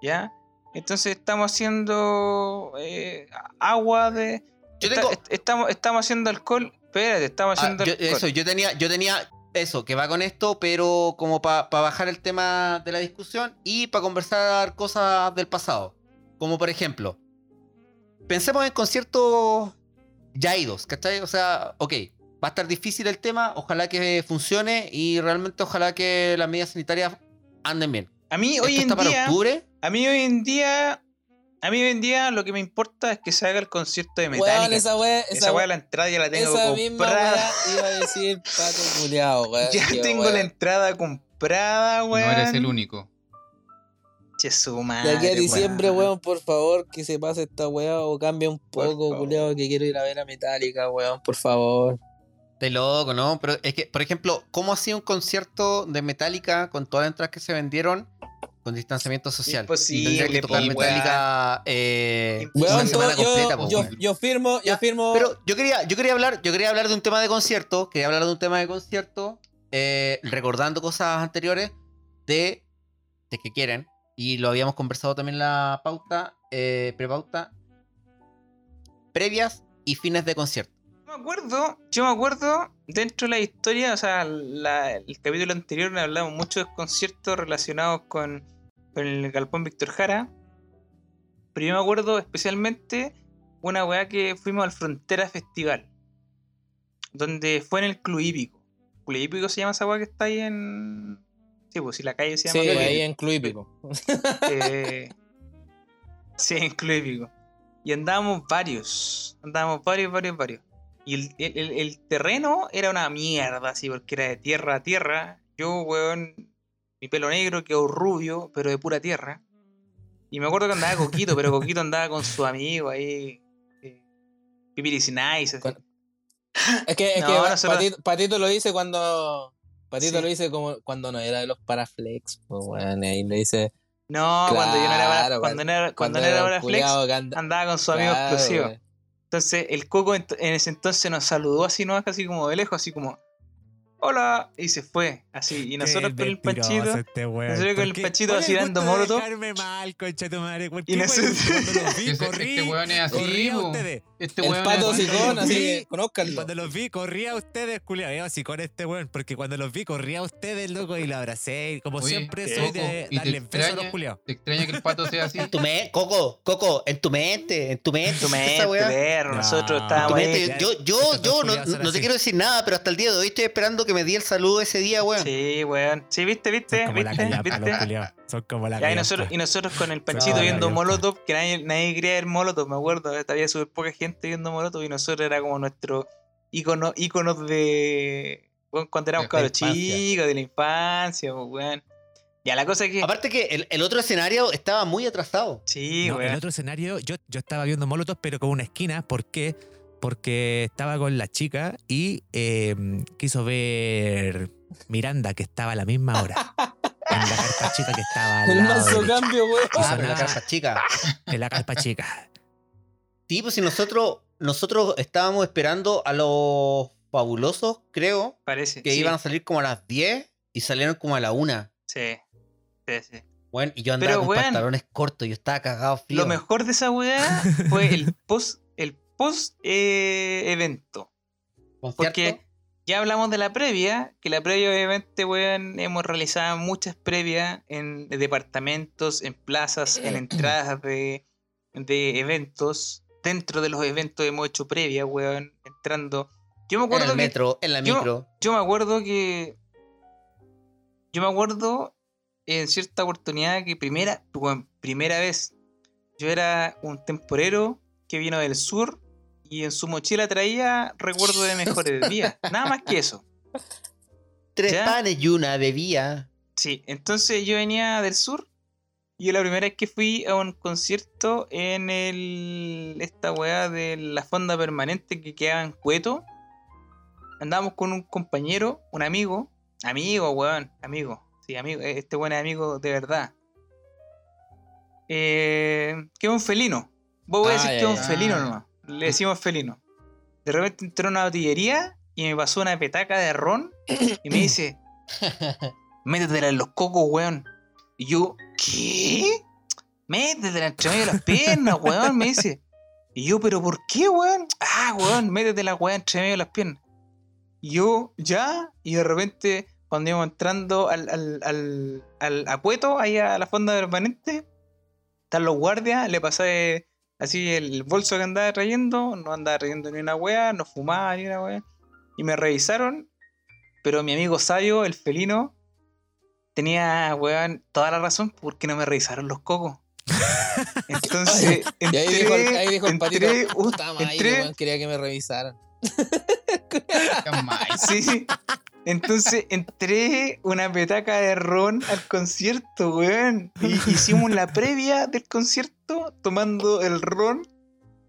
¿Ya? Entonces estamos haciendo eh, agua de. Yo tengo- est- estamos, estamos haciendo alcohol. Espérate, estamos Ah, haciendo yo, alcohol. eso, yo tenía, yo tenía eso, que va con esto, pero como para bajar el tema de la discusión y para conversar cosas del pasado. Como por ejemplo, pensemos en conciertos ya idos, ¿cachai? O sea, ok, va a estar difícil el tema, ojalá que funcione y realmente ojalá que las medidas sanitarias anden bien. A mí hoy en está para día. octubre. A mí hoy en día. A mí hoy en día lo que me importa es que se haga el concierto de Metallica. Weón, esa weá, esa esa weá la entrada ya la tengo esa misma comprada. weá iba a decir pato culiao, weón. *laughs* Ya tengo la entrada comprada, No weón. eres el único. De aquí a diciembre, weón. weón, por favor, que se pase esta weá o cambie un poco, culiao, que quiero ir a ver a Metallica, weón, por favor. De loco, ¿no? Pero es que, por ejemplo, ¿cómo ha sido un concierto de Metallica con todas las entradas que se vendieron con distanciamiento social? Imposible, que tocar po, Metallica eh, Imposible. una Weón, semana todo- completa, yo, po, yo, weón. yo firmo, yo firmo. Pero yo quería, yo quería hablar, yo quería hablar de un tema de concierto, quería hablar de un tema de concierto, eh, recordando cosas anteriores de, de que quieren, y lo habíamos conversado también en la pauta, eh, prepauta, previas y fines de concierto. Yo me acuerdo, yo me acuerdo dentro de la historia, o sea, el capítulo anterior hablamos mucho de conciertos relacionados con, con el Galpón Víctor Jara. Pero yo me acuerdo especialmente una weá que fuimos al Frontera Festival. Donde fue en el Club Hípico. ¿Club Hípico se llama esa weá que está ahí en. Sí, pues si la calle se Sí, llama. Club ahí en Club Hípico. Eh, sí, en Club Hípico. Y andábamos varios. Andábamos varios, varios, varios. Y el, el- el- terreno era una mierda, así, porque era de tierra a tierra. Yo, weón, mi pelo negro quedó rubio, pero de pura tierra. Y me acuerdo que andaba Coquito, pero Coquito andaba con su amigo ahí. Eh, Pipiris Nice. así. Es que, es No, que nosotros- Patito, Patito lo dice cuando. Patito Sí. lo dice como cuando no era de los paraflex, pues, weón. Ahí le dice. No, cuando yo no era para, Claro, cuando, no era, cuando no era era un para Flex, culiao que anda- andaba con su amigo Claro, exclusivo. weón. Entonces el Coco ent- en ese entonces nos saludó así nomás, así como de lejos, así como hola, y se fue, así. Y nosotros con el Panchito, Este nosotros con el ¿Por qué- Panchito así dando dejarme mal, concha tu madre. ¿Por Y qué, weón? nosotros- *laughs* Cuando los vi, corrí, este weón es así, corrí a ustedes. Este El weón pato sicón, así Sí. que conózcanlo. cuando los vi, corría a ustedes, culiao. Yo así con este weón, porque cuando los vi, corría a ustedes, loco, y lo abracé. Y como Oye, siempre, eh, soy Coco, de ¿y te darle besos a los extraña? culiados. ¿Te extraña que el pato sea así? *laughs* En tu mente, Coco, Coco, en tu mente, en tu mente. Tu mente, perro. No. Nosotros estábamos mente, ahí. ahí. yo, yo, Estos yo no, te quiero decir nada, pero hasta el día de hoy estoy esperando que me di el saludo ese día, weón. Sí, weón. Sí, viste, viste, como la viste, Son como la Ya, y, nosotros, callampa. y nosotros con el *laughs* Panchito No, viendo Molotov, que nadie, nadie quería ver Molotov, me acuerdo. Había súper poca gente viendo Molotov y nosotros era como nuestro ícono, íconos de. bueno, cuando éramos cabros chicos, de la infancia, pues, weón. Ya, la cosa es que. Aparte que el, el otro escenario estaba muy atrasado. Sí, No, el otro escenario, yo, yo estaba viendo Molotov, pero con una esquina. ¿Por qué? Porque estaba con la chica y eh, quiso ver Miranda, que estaba a la misma hora. *laughs* En la carpa chica que estaba al *laughs* El lado mazo derecho. cambio, weón. Ah, pero la casa chica. En la carpa chica. Sí, pues si nosotros, nosotros estábamos esperando a los fabulosos, creo, Parece. que sí, iban a salir como a las 10 y salieron como a la 1. Sí, sí, sí. Bueno, y yo andaba Pero, con weón, pantalones cortos, yo estaba cagado frío. Lo mejor de esa weá fue el *laughs* post, el post eh, evento. ¿Concierto? Porque ya hablamos de la previa, que la previa obviamente, weón, hemos realizado muchas previas en departamentos, en plazas, en entradas de, de eventos. Dentro de los eventos hemos hecho previa, weón, entrando. Yo me en acuerdo el que metro, en la yo- micro. yo me acuerdo que. Yo me acuerdo en cierta oportunidad que primera, bueno, primera vez, yo era un temporero que vino del sur y en su mochila traía recuerdos de mejores *laughs* días. Nada más que eso. Tres ¿ya? panes y una bebía. Sí, entonces yo venía del sur y yo la primera vez que fui a un concierto en el esta weá de la fonda permanente que quedaba en Cueto. Andábamos con un compañero, un amigo, amigo, weón, amigo, sí, amigo, eh, este buen amigo de verdad. Eh, que es un felino. Vos voy a Ah, decir que es un felino nomás. Le decimos felino. De repente entró a una botillería y me pasó una petaca de ron y me dice, *laughs* métetela en los cocos, weón. Y yo, ¿qué? Métetela entre medio de las piernas, weón, me dice. Y yo, ¿pero por qué, weón? Ah, weón, métetela, weón, entre medio de las piernas. Y yo, ya, y de repente, cuando íbamos entrando al, al, al, al acueto, ahí a la fonda permanente, están los guardias, le pasé así el bolso que andaba trayendo, no andaba trayendo ni una weá, no fumaba ni una weá. Y me revisaron, pero mi amigo sabio, el felino, tenía, weón, toda la razón porque no me revisaron los cocos. *laughs* Entonces, Y ahí entré, dijo, el- ahí dijo el patito, entré, uh, entré- weón, quería que me revisaran. Sí. Entonces entré una petaca de ron al concierto, weón. Y hicimos la previa del concierto tomando el ron.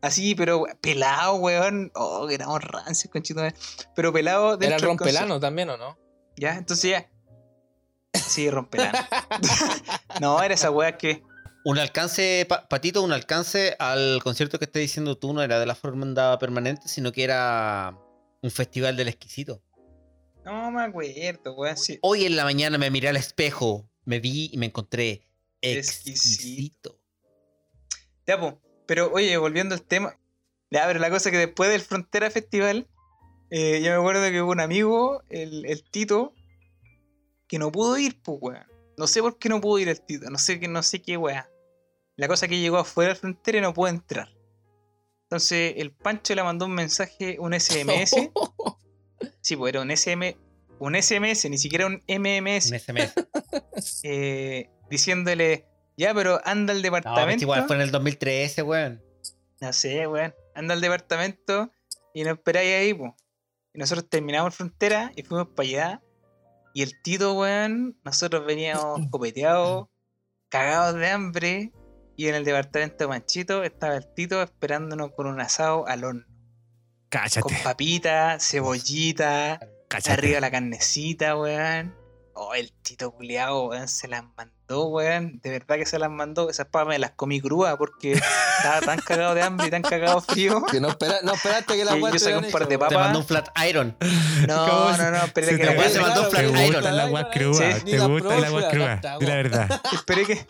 Así, pero pelado, weón. Oh, que éramos rancios, conchito. Pero pelado Era el concierto. rompelano también, ¿o no? Ya, entonces ya. Sí, rompelano. *laughs* no, era esa weá que. Un alcance, Pa- Patito, un alcance al concierto que estás diciendo tú no era de la formanda permanente, sino que era un festival del exquisito. No me acuerdo, weón. Sí. Hoy en la mañana me miré al espejo, me vi y me encontré exquisito. Ya, po. Pero oye, volviendo al tema. Ya, pero la cosa es que después del Frontera Festival, eh, yo me acuerdo que hubo un amigo, el, el Tito, que no pudo ir, pues, weón. No sé por qué no pudo ir el Tito, no sé, qué- no sé qué weá. La cosa es que llegó afuera del Frontera y no pudo entrar. Entonces el Pancho le mandó un mensaje, un SMS. *laughs* sí, pues era un SM, un SMS, ni siquiera un MMS. Un SMS. *laughs* eh, diciéndole, ya, pero anda al No, pues departamento. igual fue en el 2013, weón. No sé, weón. Anda al departamento y nos esperáis ahí, pues. Y nosotros terminamos frontera y fuimos para allá. Y el Tito, weón, nosotros veníamos *clears throat* copeteados, cagados de hambre. Y en el departamento de Manchito estaba el Tito esperándonos con un asado al horno. Con Cáchate, papitas, cebollita, arriba la carnecita, weón. Oh, el Tito culiao, weón, se las mandó, weón. De verdad que se las mandó. Esas papas me las comí crudas porque *laughs* estaba tan cagado de hambre y tan cagado frío. Que no, espera, no esperaste que la weá yo saqué un par de Te papas. mandó un flat iron. No, ¿Cómo no, no, esperé Se que te la weá se mandó ¿Te flat gusta iron. el agua cruda? Sí. ¿Te gusta el agua cruda? Di la verdad. Esperé que,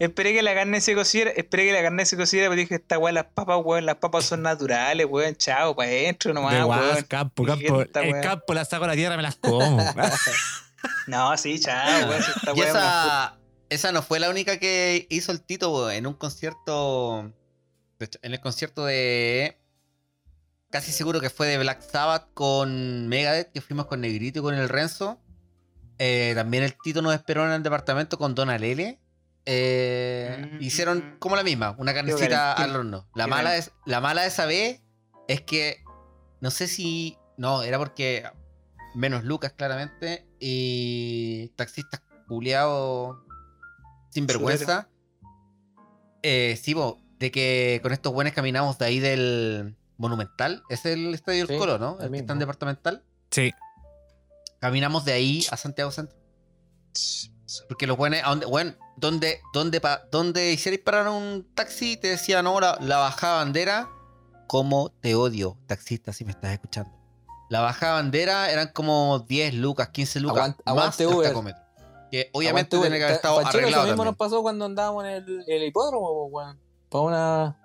Esperé que la carne se cociera, esperé que la carne se cociera, pero dije, esta weá, las papas, weón, las papas son naturales, weón, chao, para adentro nomás, de guas, weón. campo, campo. esta El campo la saco a la tierra, me las como. *laughs* No, sí, chao, weón, si esta Y esa, esa no fue la única que hizo el Tito weón, en un concierto. de hecho, En el concierto de. Casi seguro que fue de Black Sabbath con Megadeth, que fuimos con Negrito y con el Renzo. Eh, también el Tito nos esperó en el departamento con Dona Lele. Eh, Mm. hicieron como la misma, una carnecita al horno. La mala, es, la mala de esa vez es que no sé si. No, era porque menos Lucas, claramente. Y taxistas culiados sin vergüenza. Eh, sí, po, de que con estos buenos caminamos de ahí del Monumental. Es el estadio del Sí, Colo, ¿no? el El que está en departamental. sí. Caminamos de ahí a Santiago Centro. Porque los buenos, a donde, bueno, donde, donde, pa- donde hicierais parar un taxi, te decían, no, la, la bajada bandera, como te odio, taxista, si me estás escuchando. La bajada bandera eran como 10 lucas, 15 lucas, aguante más Uber. Que obviamente tiene que haber estado Panchero, arreglado Eso mismo también. nos pasó cuando andábamos en el, el hipódromo, weón. Para una.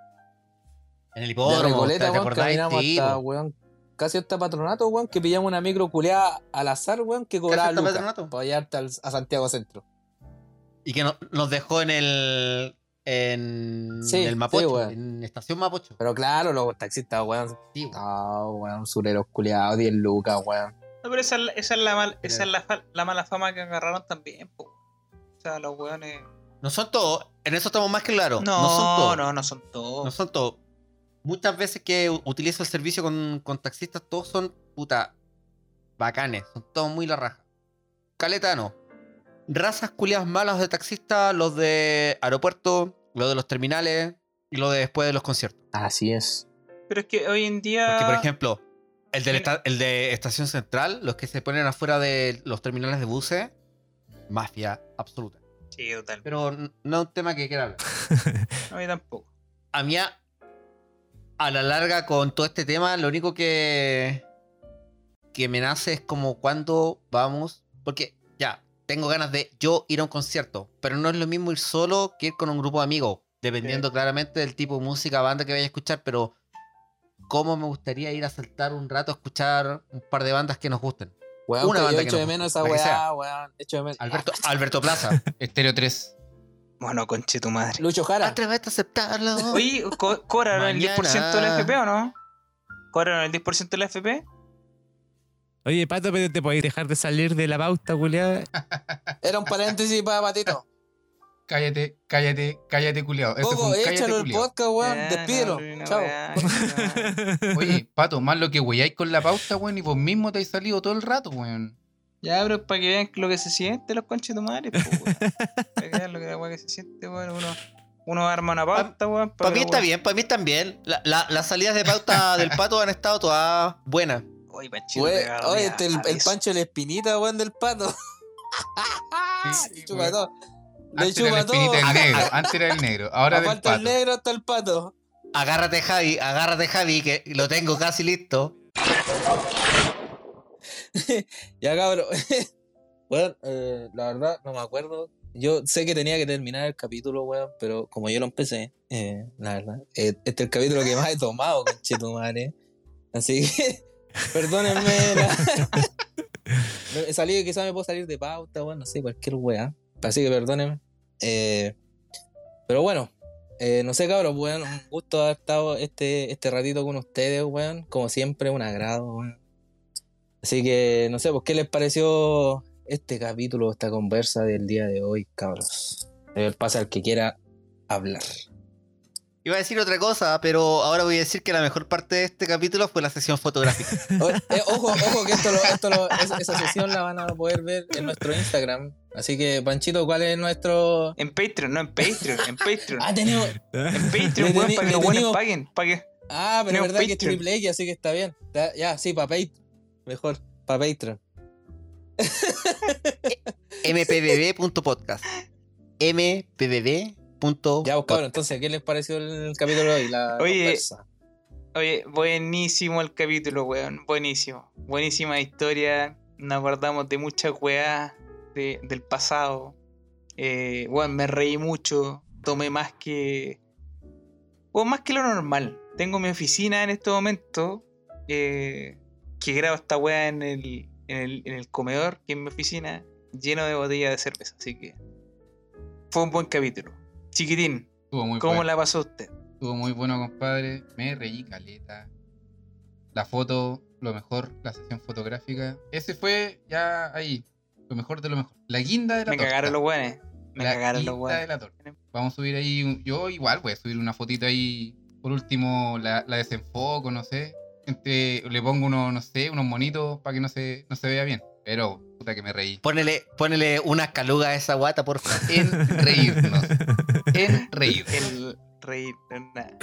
En el De hipódromo, Recoleta, ¿te weón, acordáis? hasta, weón, casi hasta patronato, weón, que pillamos una micro culeada al azar, weón, que cobraba lucas Patronato. para llevarte al- a Santiago Centro. Y que no- nos dejó en el. En Sí, el Mapocho, sí, weón. en Estación Mapocho. Pero claro, los taxistas, weón. Sí, weón. No, weón, sureros culiados, 10 lucas, weón. No, pero esa, es la- esa es, la, mal- esa es la, la mala fama que agarraron también, po. O sea, los weones. No son todos, en eso estamos más claros. No, No, son todos. no, no son todos. No son todos. Muchas veces que utilizo el servicio con, con taxistas, todos son puta bacanes. Son todos muy la raja. Caletano. Razas culiadas malas de taxistas, los de aeropuerto, los de los terminales y los de después de los conciertos. Así es. Pero es que hoy en día. Porque, por ejemplo, el, del esta- el de Estación Central, los que se ponen afuera de los terminales de buses, mafia absoluta. Sí, total. Pero no es un tema que quiera hablar. *laughs* A mí tampoco. a mí a, a la larga con todo este tema, lo único que que me nace es como cuando vamos, porque tengo ganas de yo ir a un concierto, pero no es lo mismo ir solo que ir con un grupo de amigos, dependiendo claramente del tipo de música, banda que vaya a escuchar, pero cómo me gustaría ir a saltar un rato a escuchar un par de bandas que nos gusten. Weón, Una yo banda que echo de menos esa weá, weón. Echo de menos. Alberto, Alberto *laughs* Plaza. Estéreo 3. Bueno, conche tu madre. Lucho Jara. Atrévete a aceptarlo. Oye, co- ¿cobraron el 10% de la Mañana. FP o no? ¿Cobraron el 10% de la FP? Oye, Pato, pero te podéis dejar de salir de la pauta, culiada. *laughs* Era un paréntesis para Patito. Cállate, cállate, cállate, un cállate, échalo el culiao. podcast, weón. Despídelo. no, no, Chao. no. *laughs* Oye, Pato, más lo que weyáis con la pauta, weón, y vos mismo te has salido todo el rato, weón. Ya, pero para que vean lo que se siente los conches de tu madre, po, weón. *laughs* Para que vean lo que, la weá que se siente, weón. Uno, uno arma una pauta, weón. Para mí está weón. bien, para mí están bien. La- la- las salidas de pauta del pato han estado todas buenas. Oye, Panchito, Oye, este, el, el pancho de la espinita, weón, del pato. Sí, *laughs* Le chupa todo. Le Antes era chupa todo. el negro, *laughs* antes era el negro, ahora del el pato. negro hasta el pato. Agárrate, Javi, agárrate, Javi, que lo tengo casi listo. *laughs* Ya, cabrón. Bueno, eh, la verdad, no me acuerdo. Yo sé que tenía que terminar el capítulo, weón, pero como yo lo empecé, eh, la verdad, eh, este es el capítulo que más he tomado, conchetumare. Así que, perdónenme. *laughs* la- *laughs* salido, quizás me puedo salir de pauta, weón, no sé, cualquier weá. Así que perdónenme. Eh, pero bueno, eh, no sé, cabrón, weón, un gusto haber estado este, este ratito con ustedes, weón. Como siempre, un agrado, weón. Así que, no sé, pues, ¿qué les pareció este capítulo, esta conversa del día de hoy, cabros? Pasa al que quiera hablar. Iba a decir otra cosa, pero ahora voy a decir que la mejor parte de este capítulo fue la sesión fotográfica. *laughs* O- eh, ojo, ojo, que esto lo- esto lo- es- esa sesión la van a poder ver en nuestro Instagram. Así que, Panchito, ¿cuál es nuestro...? En Patreon, no en Patreon, en Patreon. Ah, tenemos... En Patreon, weón, para que los buenos paguen. Que... Ah, pero es verdad que es Patreon. triple X, así que está bien. Está- ya, sí, para Patreon. Mejor, para Patreon. mpbb.podcast. mpbb.podcast. Ya, pues, cabrón, entonces, ¿qué les pareció el capítulo de hoy? La Oye, conversa. Oye, buenísimo el capítulo, weón. Buenísimo. Buenísima historia. Nos acordamos de muchas weas de- del pasado. Eh, weón, me reí mucho. tomé más que. O más que lo normal. Tengo mi oficina en este momento. eh, que grabo esta weá en el, en, el, en el comedor, que es mi oficina, lleno de botellas de cerveza. Así que. Fue un buen capítulo. Chiquitín, Estuvo muy ¿cómo bueno. la pasó usted? Estuvo muy bueno, compadre. Me reí caleta. La foto, lo mejor, la sesión fotográfica. Ese fue ya ahí. Lo mejor de lo mejor. La guinda de la Me torta. cagaron los weones. Me la cagaron los guinda de la torta. Vamos a subir ahí. un- Yo igual voy a subir una fotito ahí. Por último, la, la desenfoco, no sé. Entre- le pongo unos, no sé, unos monitos para que no se, no se vea bien. Pero, puta que me reí. Ponele, ponele una caluga a esa guata, por favor. En reírnos. *laughs* En *laughs* reír. El reír. nada.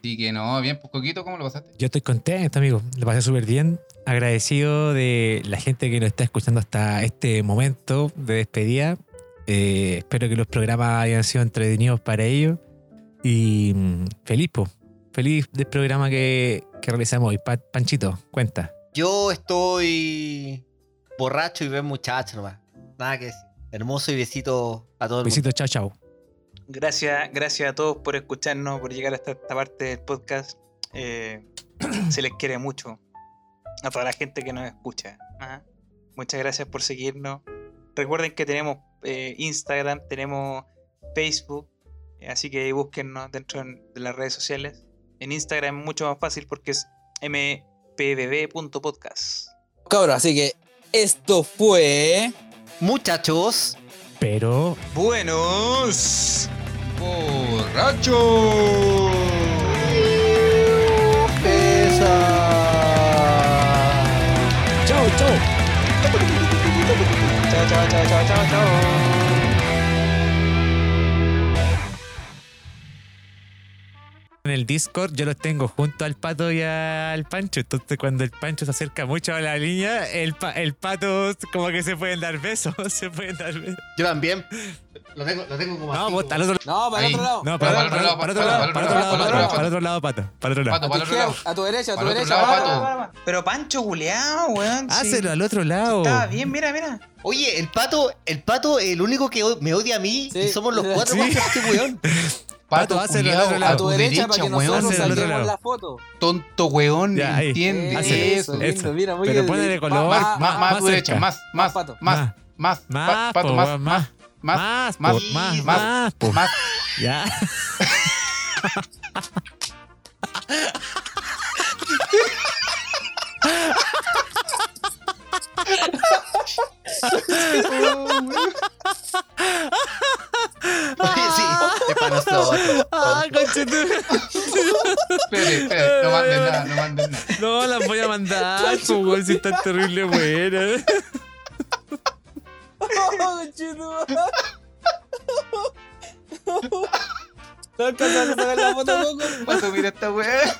Así que no, bien, pues Coquito, ¿cómo lo pasaste? Yo estoy contento, amigo. Lo pasé súper bien. Agradecido de la gente que nos está escuchando hasta este momento de despedida. Eh, espero que los programas hayan sido entretenidos para ellos. Y mm, feliz, po. Feliz del programa que, que realizamos hoy. Pa- Panchito, cuenta. Yo estoy borracho y ven muchacho nomás. Nada que decir. Hermoso y besito a todo el mundo. Besitos, chao, chao. Gracias, gracias a todos por escucharnos, por llegar hasta esta parte del podcast. Eh, *clears throat* se les quiere mucho. A toda la gente que nos escucha. Ajá. Muchas gracias por seguirnos. Recuerden que tenemos eh, Instagram, tenemos Facebook, eh, así que búsquennos dentro de las redes sociales. En Instagram es mucho más fácil porque es mpbb.podcast. Cabros, así que esto fue. Muchachos, Pero Buenos. ¡Borracho! chao, chao. Chao, chao, chao, chao, chao, chao. En el Discord yo los tengo junto al pato y al pancho. Entonces, cuando el pancho se acerca mucho a la línea, el, pa- el pato como que se pueden dar besos. *laughs* Se pueden dar besos. yo también. Lo tengo, lo tengo como No, así, vos como- al otro No, para el otro lado. No, Para para, el otro para- lado, para otro para lado, el para otro otro lado, lado, pato, para para otro lado, pato, para otro lado. Pato, para el otro lado. A tu derecha, a tu Para el otro derecha. lado. Pero Pancho Julián, weón. sí. Hácelo al otro lado. Estaba bien, mira, mira. Oye, el pato, el pato, el único que me odia a mí, Sí. y somos los cuatro Sí. más que este weón. *laughs* Pato, al culiao, otro lado. A tu derecha para que weón. nosotros saquemos la foto. Tonto weón, Ya, ahí. entiende eso. eso. lindo, mira, muy Pero bien. ponele color. Más, Más, más, más a tu derecha, más, más, pato. más, más, Más, pa- pato, más, más, más, Más, más, más, más, más, po. más. Ya. *laughs* *laughs* Oye, sí, es para nosotros. Ah. Espere, espere, no manden nada, no manden nada. No, las voy a mandar, po, weón, si están terrible buenas. Oh, conchetumare. No alcanzaron a sacar la foto, Coco. Esta weá.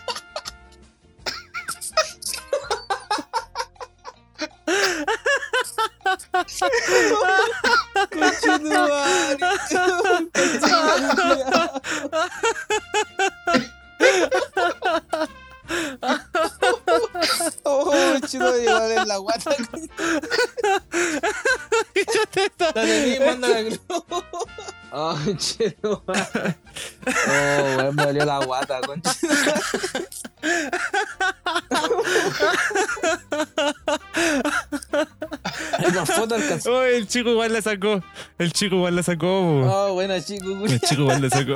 Oh, chido, llevar en la guata. *laughs* Dale, manda la. *laughs* *laughs* Oh, madre. Oh, weón, me dolió la guata, concha. Fotos alcanzó. Oh, el chico igual la sacó. El chico igual la sacó. Oh, buena, chico. El chico igual la sacó.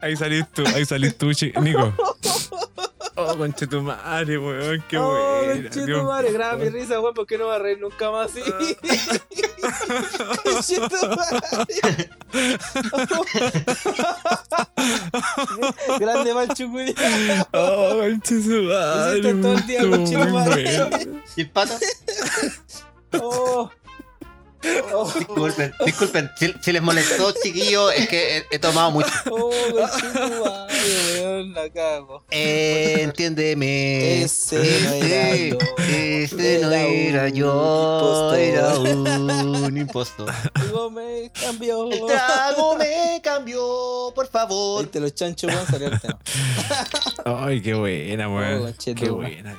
Ahí salís tú, ahí salís tú, chi- Nico. *laughs* Oh, conche tu madre, weón, qué Oh, buena. conche tu Dios. madre, graba mi risa, weón, porque no va a reír nunca más así. *laughs* Conche tu madre. *laughs* Grande mal chucurí. Oh, conche su madre. hiciste todo el día, estuvo conche tu muy madre. bueno. ¿Y pato? Oh. Oh, Disculpen, disculpen. Si, si les molestó, chiquillo, es que he, he tomado mucho. *laughs* oh, la cago. Eh, entiéndeme. Ese no era Ese- yo. Ese no Era era un yo, era un impostor. Luego me cambió. El trago me cambió, por favor. Viste los chanchos, weón, salió el tema. *laughs* Ay, qué buena, Oh, weón. conche Qué buena.